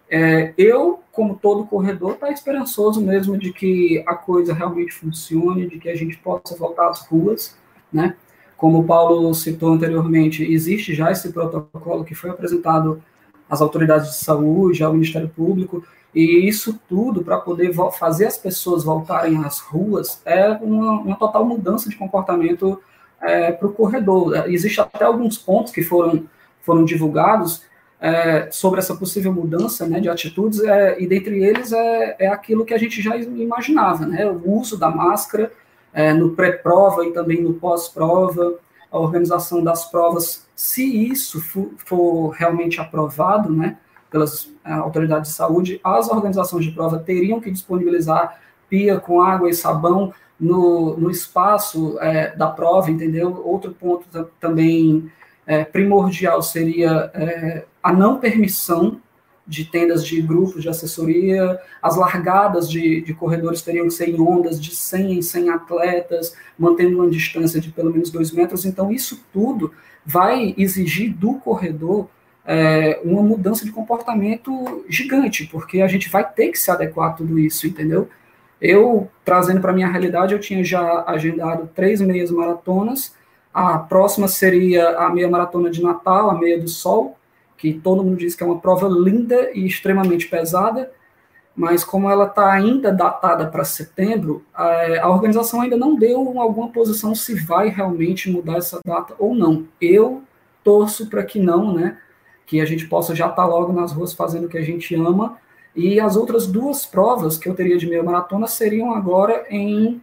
É, eu, como todo corredor, está esperançoso mesmo de que a coisa realmente funcione, de que a gente possa voltar às ruas, né? Como o Paulo citou anteriormente, existe já esse protocolo que foi apresentado às autoridades de saúde, ao Ministério Público, e isso tudo para poder fazer as pessoas voltarem às ruas é uma, uma total mudança de comportamento é, para o corredor. Existem até alguns pontos que foram, foram divulgados é, sobre essa possível mudança né, de atitudes, é, e dentre eles é, é aquilo que a gente já imaginava, né, o uso da máscara é, no pré-prova e também no pós-prova, a organização das provas, se isso for, for realmente aprovado, né, pelas é, autoridades de saúde, as organizações de prova teriam que disponibilizar pia com água e sabão no, no espaço é, da prova, entendeu? Outro ponto também é, primordial seria é, a não permissão de tendas de grupos de assessoria, as largadas de, de, corredores teriam que ser em ondas de 100 em 100 atletas, mantendo uma distância de pelo menos dois metros. Então, isso tudo vai exigir do corredor é, uma mudança de comportamento gigante, porque a gente vai ter que se adequar a tudo isso, entendeu? Eu, trazendo para a minha realidade, eu tinha já agendado três meias maratonas, a próxima seria a meia maratona de Natal, a meia do Sol, que todo mundo diz que é uma prova linda e extremamente pesada, mas como ela está ainda datada para setembro, a, a, organização ainda não deu alguma posição se vai realmente mudar essa data ou não. Eu torço para que não, né? que a gente possa já estar tá logo nas ruas fazendo o que a gente ama. E as outras duas provas que eu teria de meia maratona seriam agora em,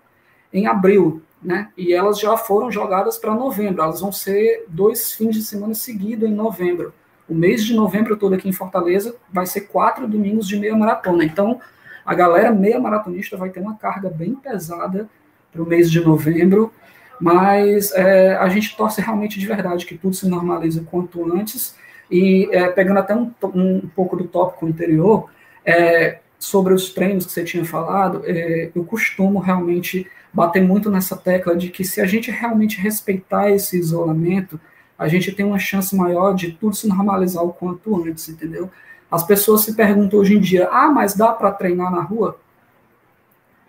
em abril, né? E elas já foram jogadas para novembro. Elas vão ser dois fins de semana seguidos em novembro. O mês de novembro todo aqui em Fortaleza vai ser quatro domingos de meia maratona. Então, a galera meia maratonista vai ter uma carga bem pesada para o mês de novembro. Mas é, a gente torce realmente de verdade que tudo se normalize o quanto antes e é, pegando até um, um, pouco do tópico anterior, é, sobre os treinos que você tinha falado, é, eu costumo realmente bater muito nessa tecla de que se a gente realmente respeitar esse isolamento, a gente tem uma chance maior de tudo se normalizar o quanto antes, entendeu? As pessoas se perguntam hoje em dia, ah, mas dá para treinar na rua?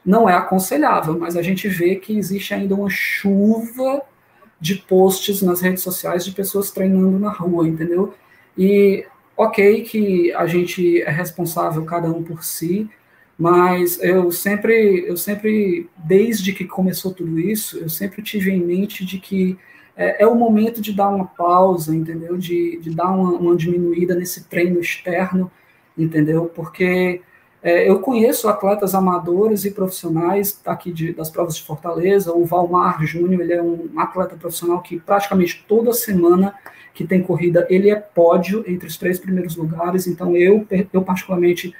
Não é aconselhável, mas a gente vê que existe ainda uma chuva de posts nas redes sociais de pessoas treinando na rua, entendeu? E ok que a gente é responsável cada um por si, mas eu sempre, eu sempre, desde que começou tudo isso, eu sempre tive em mente de que é, é o momento de dar uma pausa, entendeu? De, de dar uma, uma diminuída nesse treino externo, entendeu? Porque é, eu conheço atletas amadores e profissionais aqui de, das provas de Fortaleza, o Valmar Júnior, ele é um atleta profissional que praticamente toda semana que tem corrida, ele é pódio entre os três primeiros lugares, então eu, eu particularmente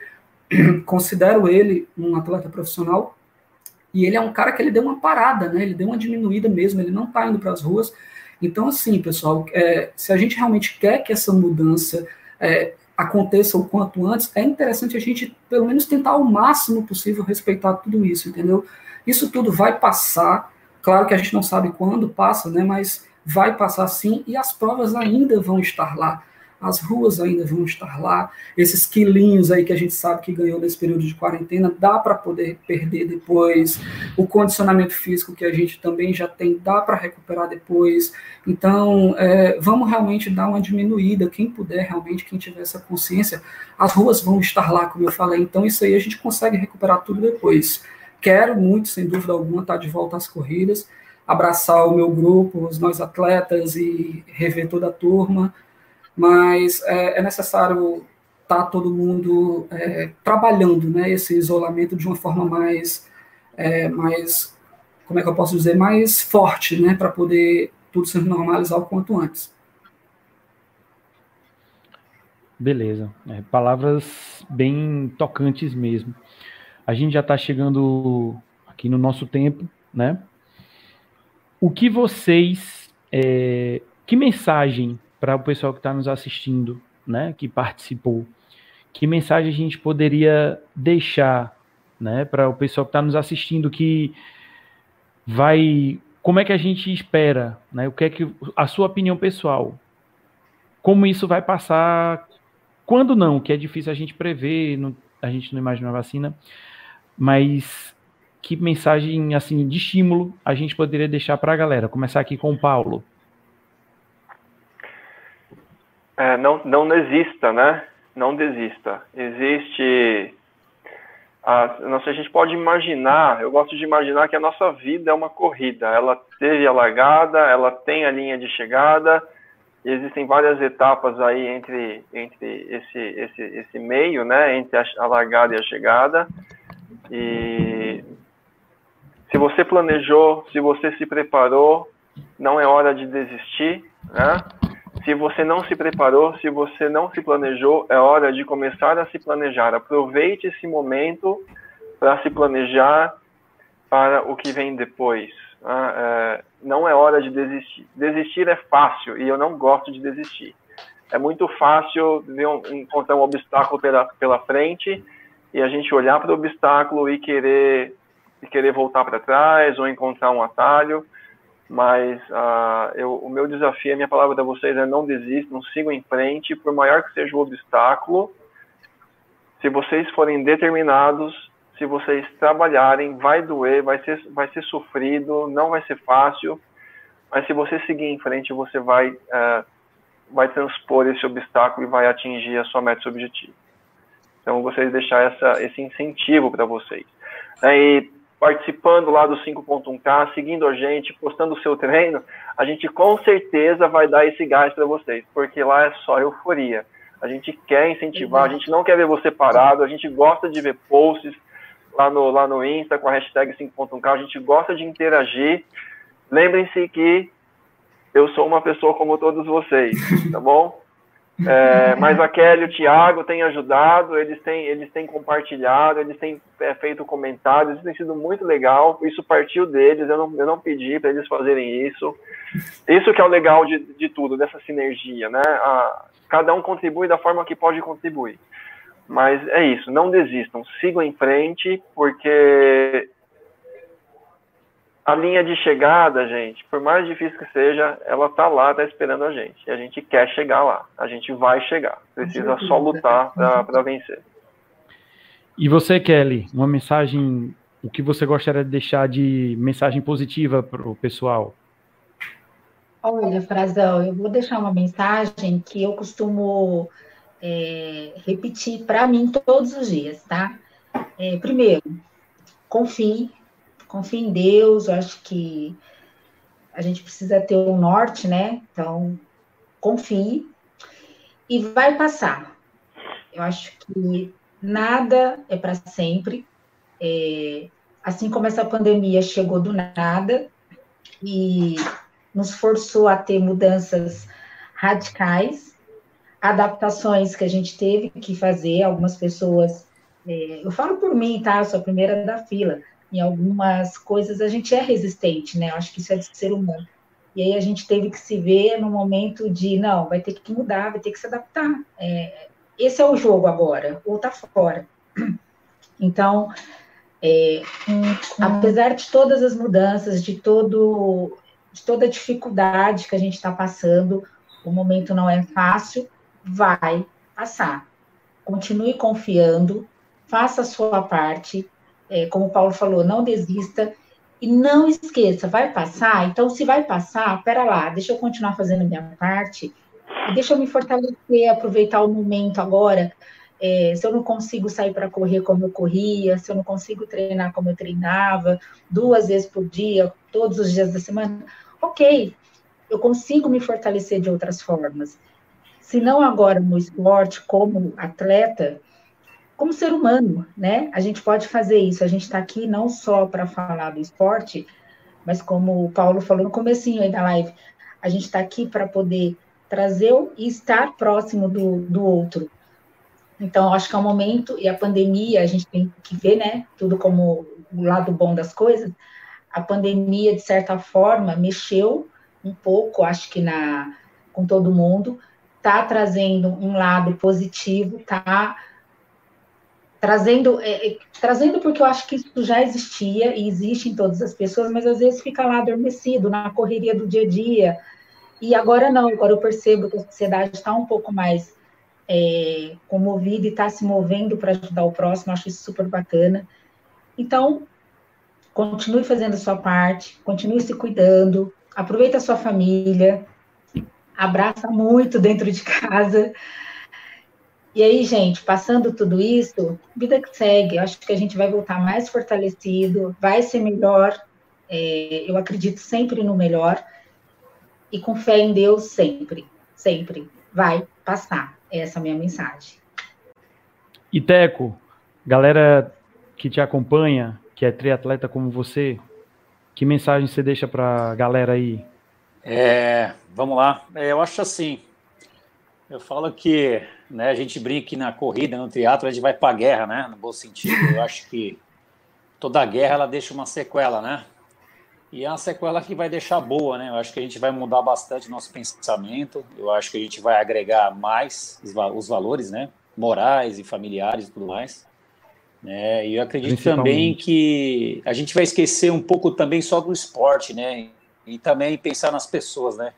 (clears throat) considero ele um atleta profissional, e ele é um cara que ele deu uma parada, né, ele deu uma diminuída mesmo, ele não está indo para as ruas, Então, assim, pessoal, é, se a gente realmente quer que essa mudança é, aconteça o quanto antes, é interessante a gente, pelo menos, tentar ao máximo possível respeitar tudo isso, entendeu? Isso tudo vai passar, claro que a gente não sabe quando passa, né, mas vai passar sim, e as provas ainda vão estar lá as ruas ainda vão estar lá, esses quilinhos aí que a gente sabe que ganhou nesse período de quarentena, dá para poder perder depois, o condicionamento físico que a gente também já tem, dá para recuperar depois, então é, vamos realmente dar uma diminuída, quem puder realmente, quem tiver essa consciência, as ruas vão estar lá, como eu falei, então isso aí a gente consegue recuperar tudo depois. Quero muito, sem dúvida alguma, estar tá de volta às corridas, abraçar o meu grupo, os nós atletas e rever toda a turma, mas é, é necessário estar tá todo mundo é, trabalhando né, esse isolamento de uma forma mais, é, mais, como é que eu posso dizer, mais forte, né, para poder tudo se normalizar o quanto antes. Beleza. É, palavras bem tocantes mesmo. A gente já está chegando aqui no nosso tempo, né? O que vocês, é, que mensagem para o pessoal que está nos assistindo, né, que participou, que mensagem a gente poderia deixar, né, para o pessoal que está nos assistindo que vai, como é que a gente espera, né, o que é que a sua opinião pessoal, como isso vai passar, quando não, que é difícil a gente prever, não, a gente não imagina a vacina, mas que mensagem assim de estímulo a gente poderia deixar para a galera? Começar aqui com o Paulo é, não, não desista, né? Não desista. Existe. A, nossa, a gente pode imaginar, eu gosto de imaginar que a nossa vida é uma corrida. Ela teve a largada, ela tem a linha de chegada, existem várias etapas aí entre, entre esse, esse, esse meio, né? Entre a largada e a chegada. E se você planejou, se você se preparou, não é hora de desistir, né? Se você não se preparou, se você não se planejou, é hora de começar a se planejar. Aproveite esse momento para se planejar para o que vem depois. Tá? É, não é hora de desistir. Desistir é fácil e eu não gosto de desistir. É muito fácil um, encontrar um obstáculo pela, pela frente e a gente olhar para o obstáculo e querer, e querer voltar para trás ou encontrar um atalho mas uh, eu, o meu desafio, a minha palavra para vocês é não desistam, sigam em frente, por maior que seja o obstáculo, se vocês forem determinados, se vocês trabalharem, vai doer, vai ser, vai ser sofrido, não vai ser fácil, mas se você seguir em frente, você vai, uh, vai transpor esse obstáculo e vai atingir a sua meta e objetivo. Então, de deixar essa, esse incentivo para vocês. E participando lá do 5.1K, seguindo a gente, postando o seu treino, a gente com certeza vai dar esse gás para vocês, porque lá é só euforia. A gente quer incentivar, a gente não quer ver você parado, a gente gosta de ver posts lá no, lá no Insta com a hashtag 5.1K, a gente gosta de interagir. Lembrem-se que eu sou uma pessoa como todos vocês, tá bom? É, mas a Kelly e o Thiago têm ajudado, eles têm, eles têm compartilhado, eles têm é, feito comentários, isso tem sido muito legal. Isso partiu deles, eu não, eu não pedi para eles fazerem isso. Isso que é o legal de, de tudo, dessa sinergia, né? A, cada um contribui da forma que pode contribuir. Mas é isso, não desistam, sigam em frente, porque a linha de chegada, gente, por mais difícil que seja, ela tá lá, tá esperando a gente. E a gente quer chegar lá. A gente vai chegar. Precisa só lutar para vencer. E você, Kelly, uma mensagem, o que você gostaria de deixar de mensagem positiva para o pessoal? Olha, Frazão, eu vou deixar uma mensagem que eu costumo é, repetir para mim todos os dias, tá? É, primeiro, confie, confie em Deus, eu acho que a gente precisa ter um norte, né? Então, confie e vai passar. Eu acho que nada é para sempre. É, assim como essa pandemia chegou do nada e nos forçou a ter mudanças radicais, adaptações que a gente teve que fazer, algumas pessoas. É, eu falo por mim, tá? Eu sou a primeira da fila em algumas coisas a gente é resistente, né? Acho que isso é de ser humano. E aí a gente teve que se ver no momento de, não, vai ter que mudar, vai ter que se adaptar. É, esse é o jogo agora, ou tá fora. Então, é, apesar de todas as mudanças, de, todo, de toda a dificuldade que a gente está passando, o momento não é fácil, vai passar. Continue confiando, faça a sua parte, é, como o Paulo falou, não desista e não esqueça, vai passar? Então, se vai passar, pera lá, deixa eu continuar fazendo minha parte, deixa eu me fortalecer, aproveitar o momento agora. É, se eu não consigo sair para correr como eu corria, se eu não consigo treinar como eu treinava, duas vezes por dia, todos os dias da semana, ok, eu consigo me fortalecer de outras formas. Se não agora no esporte, como atleta, como ser humano, né? A gente pode fazer isso. A gente está aqui não só para falar do esporte, mas como o Paulo falou no comecinho aí da live, a gente está aqui para poder trazer e estar próximo do, do outro. Então, acho que é um momento, e a pandemia, a gente tem que ver, né? Tudo como o lado bom das coisas. A pandemia, de certa forma, mexeu um pouco, acho que na com todo mundo, está trazendo um lado positivo, está trazendo, é, é, trazendo porque eu acho que isso já existia e existe em todas as pessoas, mas às vezes fica lá adormecido na correria do dia a dia. E agora não, agora eu percebo que a sociedade está um pouco mais é, comovida e está se movendo para ajudar o próximo, acho isso super bacana. Então, continue fazendo a sua parte, continue se cuidando, aproveita a sua família, abraça muito dentro de casa, e aí, gente, passando tudo isso, vida que segue, eu acho que a gente vai voltar mais fortalecido, vai ser melhor. É, eu acredito sempre no melhor e com fé em Deus sempre, sempre vai passar. Essa é a minha mensagem. E Teco, galera que te acompanha, que é triatleta como você, que mensagem você deixa para a galera aí? É, vamos lá. É, eu acho assim, eu falo que né, a gente brinca na corrida, no teatro, a gente vai para a guerra, né? No bom sentido. Eu acho que toda guerra ela deixa uma sequela, né? E é uma sequela que vai deixar boa, né? Eu acho que a gente vai mudar bastante nosso pensamento. Eu acho que a gente vai agregar mais os valores, né? Morais e familiares e tudo mais. Né? E eu acredito também que a gente vai esquecer um pouco também só do esporte, né? E também pensar nas pessoas, né?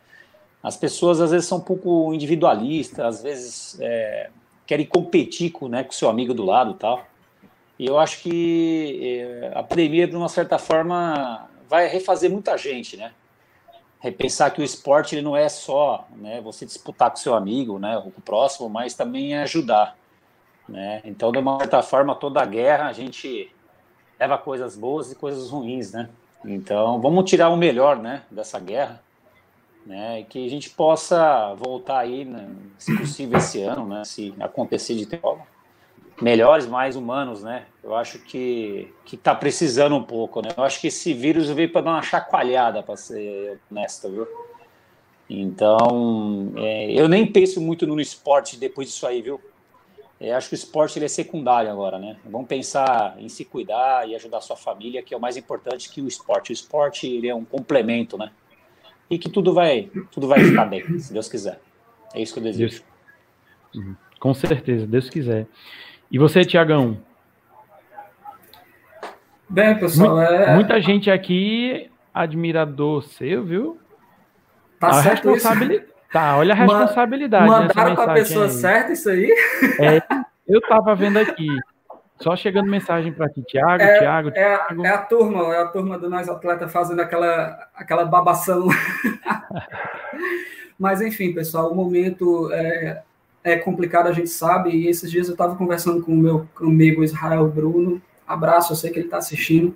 As pessoas às vezes são um pouco individualistas, às vezes é, querem competir com, né, com seu amigo do lado e tal. E eu acho que é, a pandemia, de uma certa forma, vai refazer muita gente, né? Repensar que o esporte ele não é só né, você disputar com seu amigo, né, com o próximo, mas também é ajudar. Né? Então, de uma certa forma, toda a guerra a gente leva coisas boas e coisas ruins, né? Então, vamos tirar o melhor, né, dessa guerra né, e que a gente possa voltar aí, né, se possível esse ano, né, se acontecer de ter melhores, mais humanos, né? Eu acho que que está precisando um pouco, né? Eu acho que esse vírus veio para dar uma chacoalhada, para ser honesto, viu? Então, é, eu nem penso muito no esporte depois disso aí, viu? Eu acho que o esporte ele é secundário agora, né? Vamos pensar em se cuidar e ajudar sua família, que é o mais importante que o esporte. O esporte ele é um complemento, né? E que tudo vai, tudo vai ficar bem, se Deus quiser. É isso que eu desejo. Deus. Uhum. Com certeza, Deus quiser. E você, Tiagão? Bem, pessoal, muita, é... muita gente aqui admirador seu, viu? Tá a certo responsabilidade. Isso? Tá, olha a responsabilidade. Mandaram para a pessoa aí. certa isso aí? É, eu tava vendo aqui. Só chegando mensagem para ti, Tiago, é, Tiago, é, É a turma, é a turma do Nós Atleta fazendo aquela, aquela babação. (laughs) Mas, enfim, pessoal, o momento é, é complicado, a gente sabe, e esses dias eu estava conversando com o meu amigo Israel Bruno, abraço, eu sei que ele está assistindo,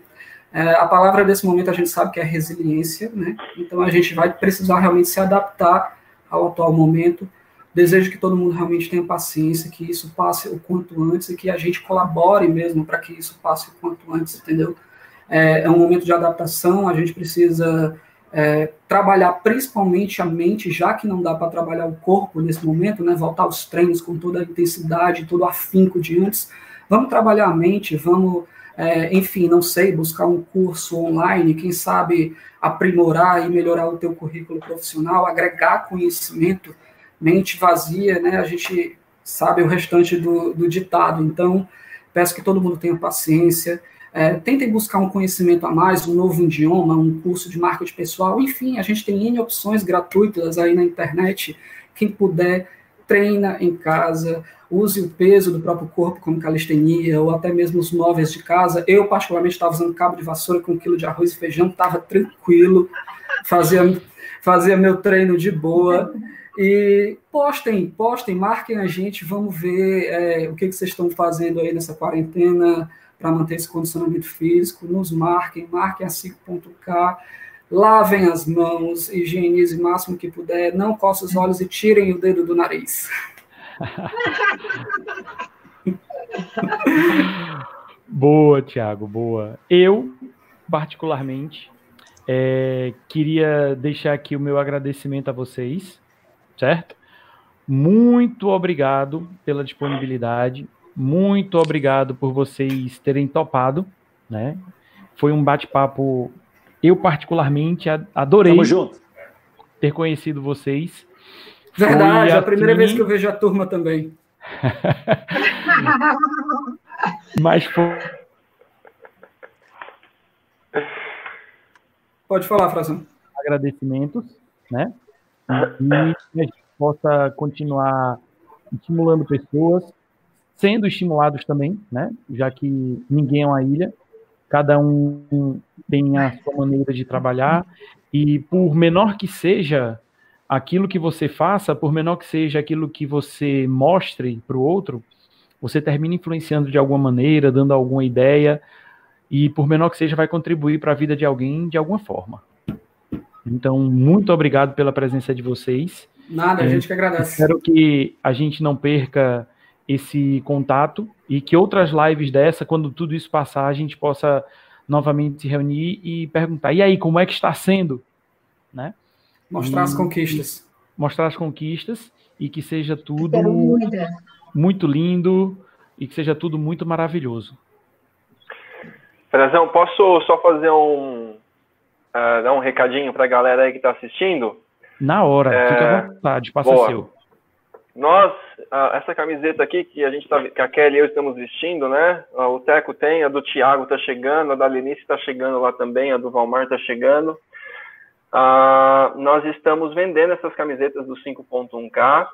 é, a palavra desse momento a gente sabe que é resiliência, né? Então a gente vai precisar realmente se adaptar ao atual momento, Desejo que todo mundo realmente tenha paciência, que isso passe o quanto antes e que a gente colabore mesmo para que isso passe o quanto antes, entendeu? É, é um momento de adaptação, a gente precisa é, trabalhar principalmente a mente, já que não dá para trabalhar o corpo nesse momento, né? Voltar aos treinos com toda a intensidade, todo o afinco de antes. Vamos trabalhar a mente, vamos é, enfim, não sei, buscar um curso online, quem sabe aprimorar e melhorar o teu currículo profissional, agregar conhecimento, mente vazia, né? A gente sabe o restante do, do ditado. Então, peço que todo mundo tenha paciência, é, tentem buscar um conhecimento a mais, um novo idioma, um curso de marketing pessoal, enfim, a gente tem N opções gratuitas aí na internet. Quem puder, treina em casa, use o peso do próprio corpo, como calistenia, ou até mesmo os móveis de casa. Eu, particularmente, estava usando cabo de vassoura com um quilo de arroz e feijão, estava tranquilo, fazia, fazia meu treino de boa. E postem, postem, marquem a gente, vamos ver é, o que, que vocês estão fazendo aí nessa quarentena para manter esse condicionamento físico. Nos marquem, marquem a 5.k, lavem as mãos, higienize o máximo que puder, não coce os olhos e tirem o dedo do nariz. (laughs) boa, Tiago, boa. Eu, particularmente, é, queria deixar aqui o meu agradecimento a vocês certo? Muito obrigado pela disponibilidade, muito obrigado por vocês terem topado, né? Foi um bate-papo, eu particularmente adorei ter conhecido vocês. Verdade, a primeira vez que eu vejo a turma também. (laughs) Mas foi. Pode falar, Frazão. Agradecimentos, né? E a gente possa continuar estimulando pessoas, sendo estimulados também, né? Já que ninguém é uma ilha, cada um tem a sua maneira de trabalhar e por menor que seja aquilo que você faça, por menor que seja aquilo que você mostre para o outro, você termina influenciando de alguma maneira, dando alguma ideia e por menor que seja vai contribuir para a vida de alguém de alguma forma. Então, muito obrigado pela presença de vocês. Nada, a gente que agradece. Espero que a gente não perca esse contato e que outras lives dessa, quando tudo isso passar, a gente possa novamente se reunir e perguntar: e aí, como é que está sendo? Né? Mostrar e, as conquistas. Mostrar as conquistas e que seja tudo muito lindo e que seja tudo muito maravilhoso. Frazão, posso só fazer um, uh, dar um recadinho para a galera aí que está assistindo? Na hora, é... fica à vontade, passa Boa. seu. Nós, uh, essa camiseta aqui que a gente tá, que a Kelly e eu estamos vestindo, né? Uh, o Teco tem, a do Thiago está chegando, a da Lenice está chegando lá também, a do Valmar está chegando. Nós estamos vendendo essas camisetas do 5.1K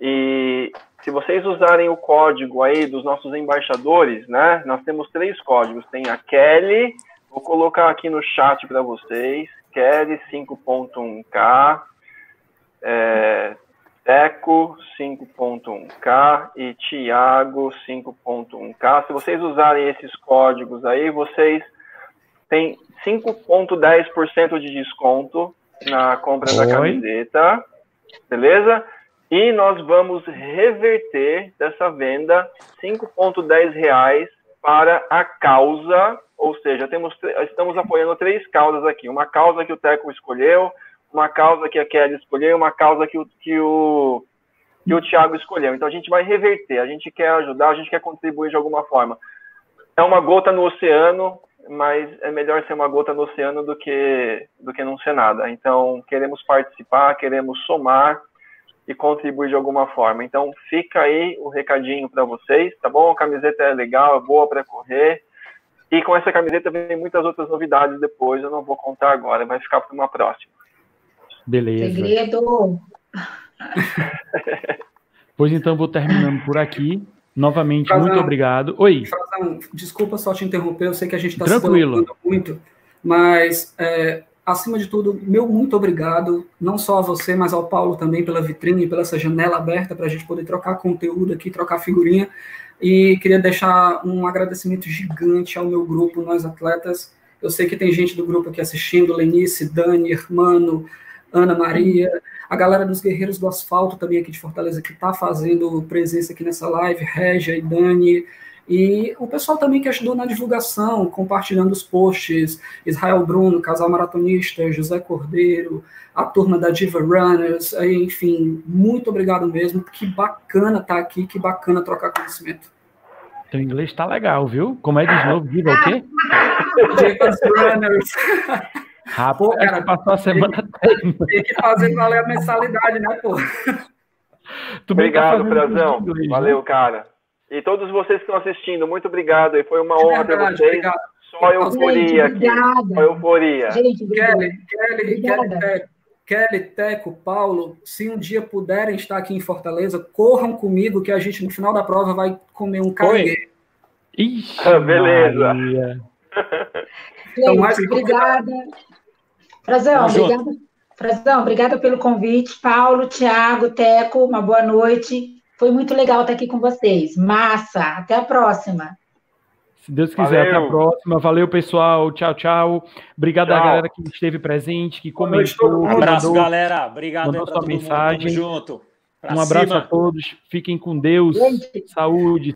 e se vocês usarem o código aí dos nossos embaixadores, né? Nós temos três códigos. Tem a Kelly, Vou colocar aqui no chat para vocês. Kelly 5.1K, é, Teco 5.1K e Thiago 5.1K. Se vocês usarem esses códigos aí, vocês têm 5.10% de desconto na compra Oi. da camiseta, beleza? E nós vamos reverter dessa venda 5.10 reais para a causa ou seja, temos, estamos apoiando três causas aqui. Uma causa que o Teco escolheu, uma causa que a Kelly escolheu, uma causa que o, que o, que o Thiago escolheu. Então a gente vai reverter, a gente quer ajudar, a gente quer contribuir de alguma forma. É uma gota no oceano, mas é melhor ser uma gota no oceano do que, do que não ser nada. Então queremos participar, queremos somar e contribuir de alguma forma. Então fica aí o recadinho para vocês, tá bom? A camiseta é legal, é boa para correr e com essa camiseta vem muitas outras novidades depois, eu não vou contar agora, vai ficar para uma próxima. Beleza. Segredo. (laughs) pois então vou terminando por aqui. Novamente, muito obrigado. Oi. Desculpa só te interromper, eu sei que a gente está se preocupando muito, mas é, acima de tudo, meu muito obrigado, não só a você, mas ao Paulo também pela vitrine, pela essa janela aberta para a gente poder trocar conteúdo aqui, trocar figurinha. E queria deixar um agradecimento gigante ao meu grupo, Nós Atletas. Eu sei que tem gente do grupo aqui assistindo, Lenice, Dani, Hermano, Ana Maria, a galera dos Guerreiros do Asfalto também aqui de Fortaleza que está fazendo presença aqui nessa live, Régia e Dani, e o pessoal também que ajudou na divulgação, compartilhando os posts, Israel Bruno, Casal Maratonista, José Cordeiro, a turma da Diva Runners, enfim, muito obrigado mesmo, que bacana estar tá aqui, que bacana trocar conhecimento. Teu inglês tá legal, viu? Como é de novo? Diga o quê? Dicas Runners. Rapaz, Pô, cara, passou a semana toda. Tem que fazer valer a mensalidade, né, pô? Tu tá Obrigado, Frazão. de inglês, né? Valeu, cara. E todos vocês que estão assistindo, muito obrigado. E foi uma honra ter verdade, vocês. obrigado. Só euforia Gente, aqui. obrigada. Só euforia. Gente, obrigada. Kelly, Kelly. Kelly, Teco, Kelly, Teco, Paulo, se um dia puderem estar aqui em Fortaleza, corram comigo que a gente no final da prova vai comer um caranguejo. Ixi, Ah, beleza. Maria. Então, mais obrigada. Frazão, obrigada. Frazão, obrigada pelo convite. Paulo, Thiago, Teco, uma boa noite. Foi muito legal estar aqui com vocês. Massa. Até a próxima. Se Deus quiser, até a Valeu. próxima. Valeu, pessoal. Tchau, tchau. Obrigado à Tchau. galera que esteve presente, que comentou. mundo. Abraço, mandou. galera. Obrigado mandou sua mundo. mensagem. Tamo junto. Pra Um abraço cima. a todos. Fiquem com Deus. Gente, Saúde.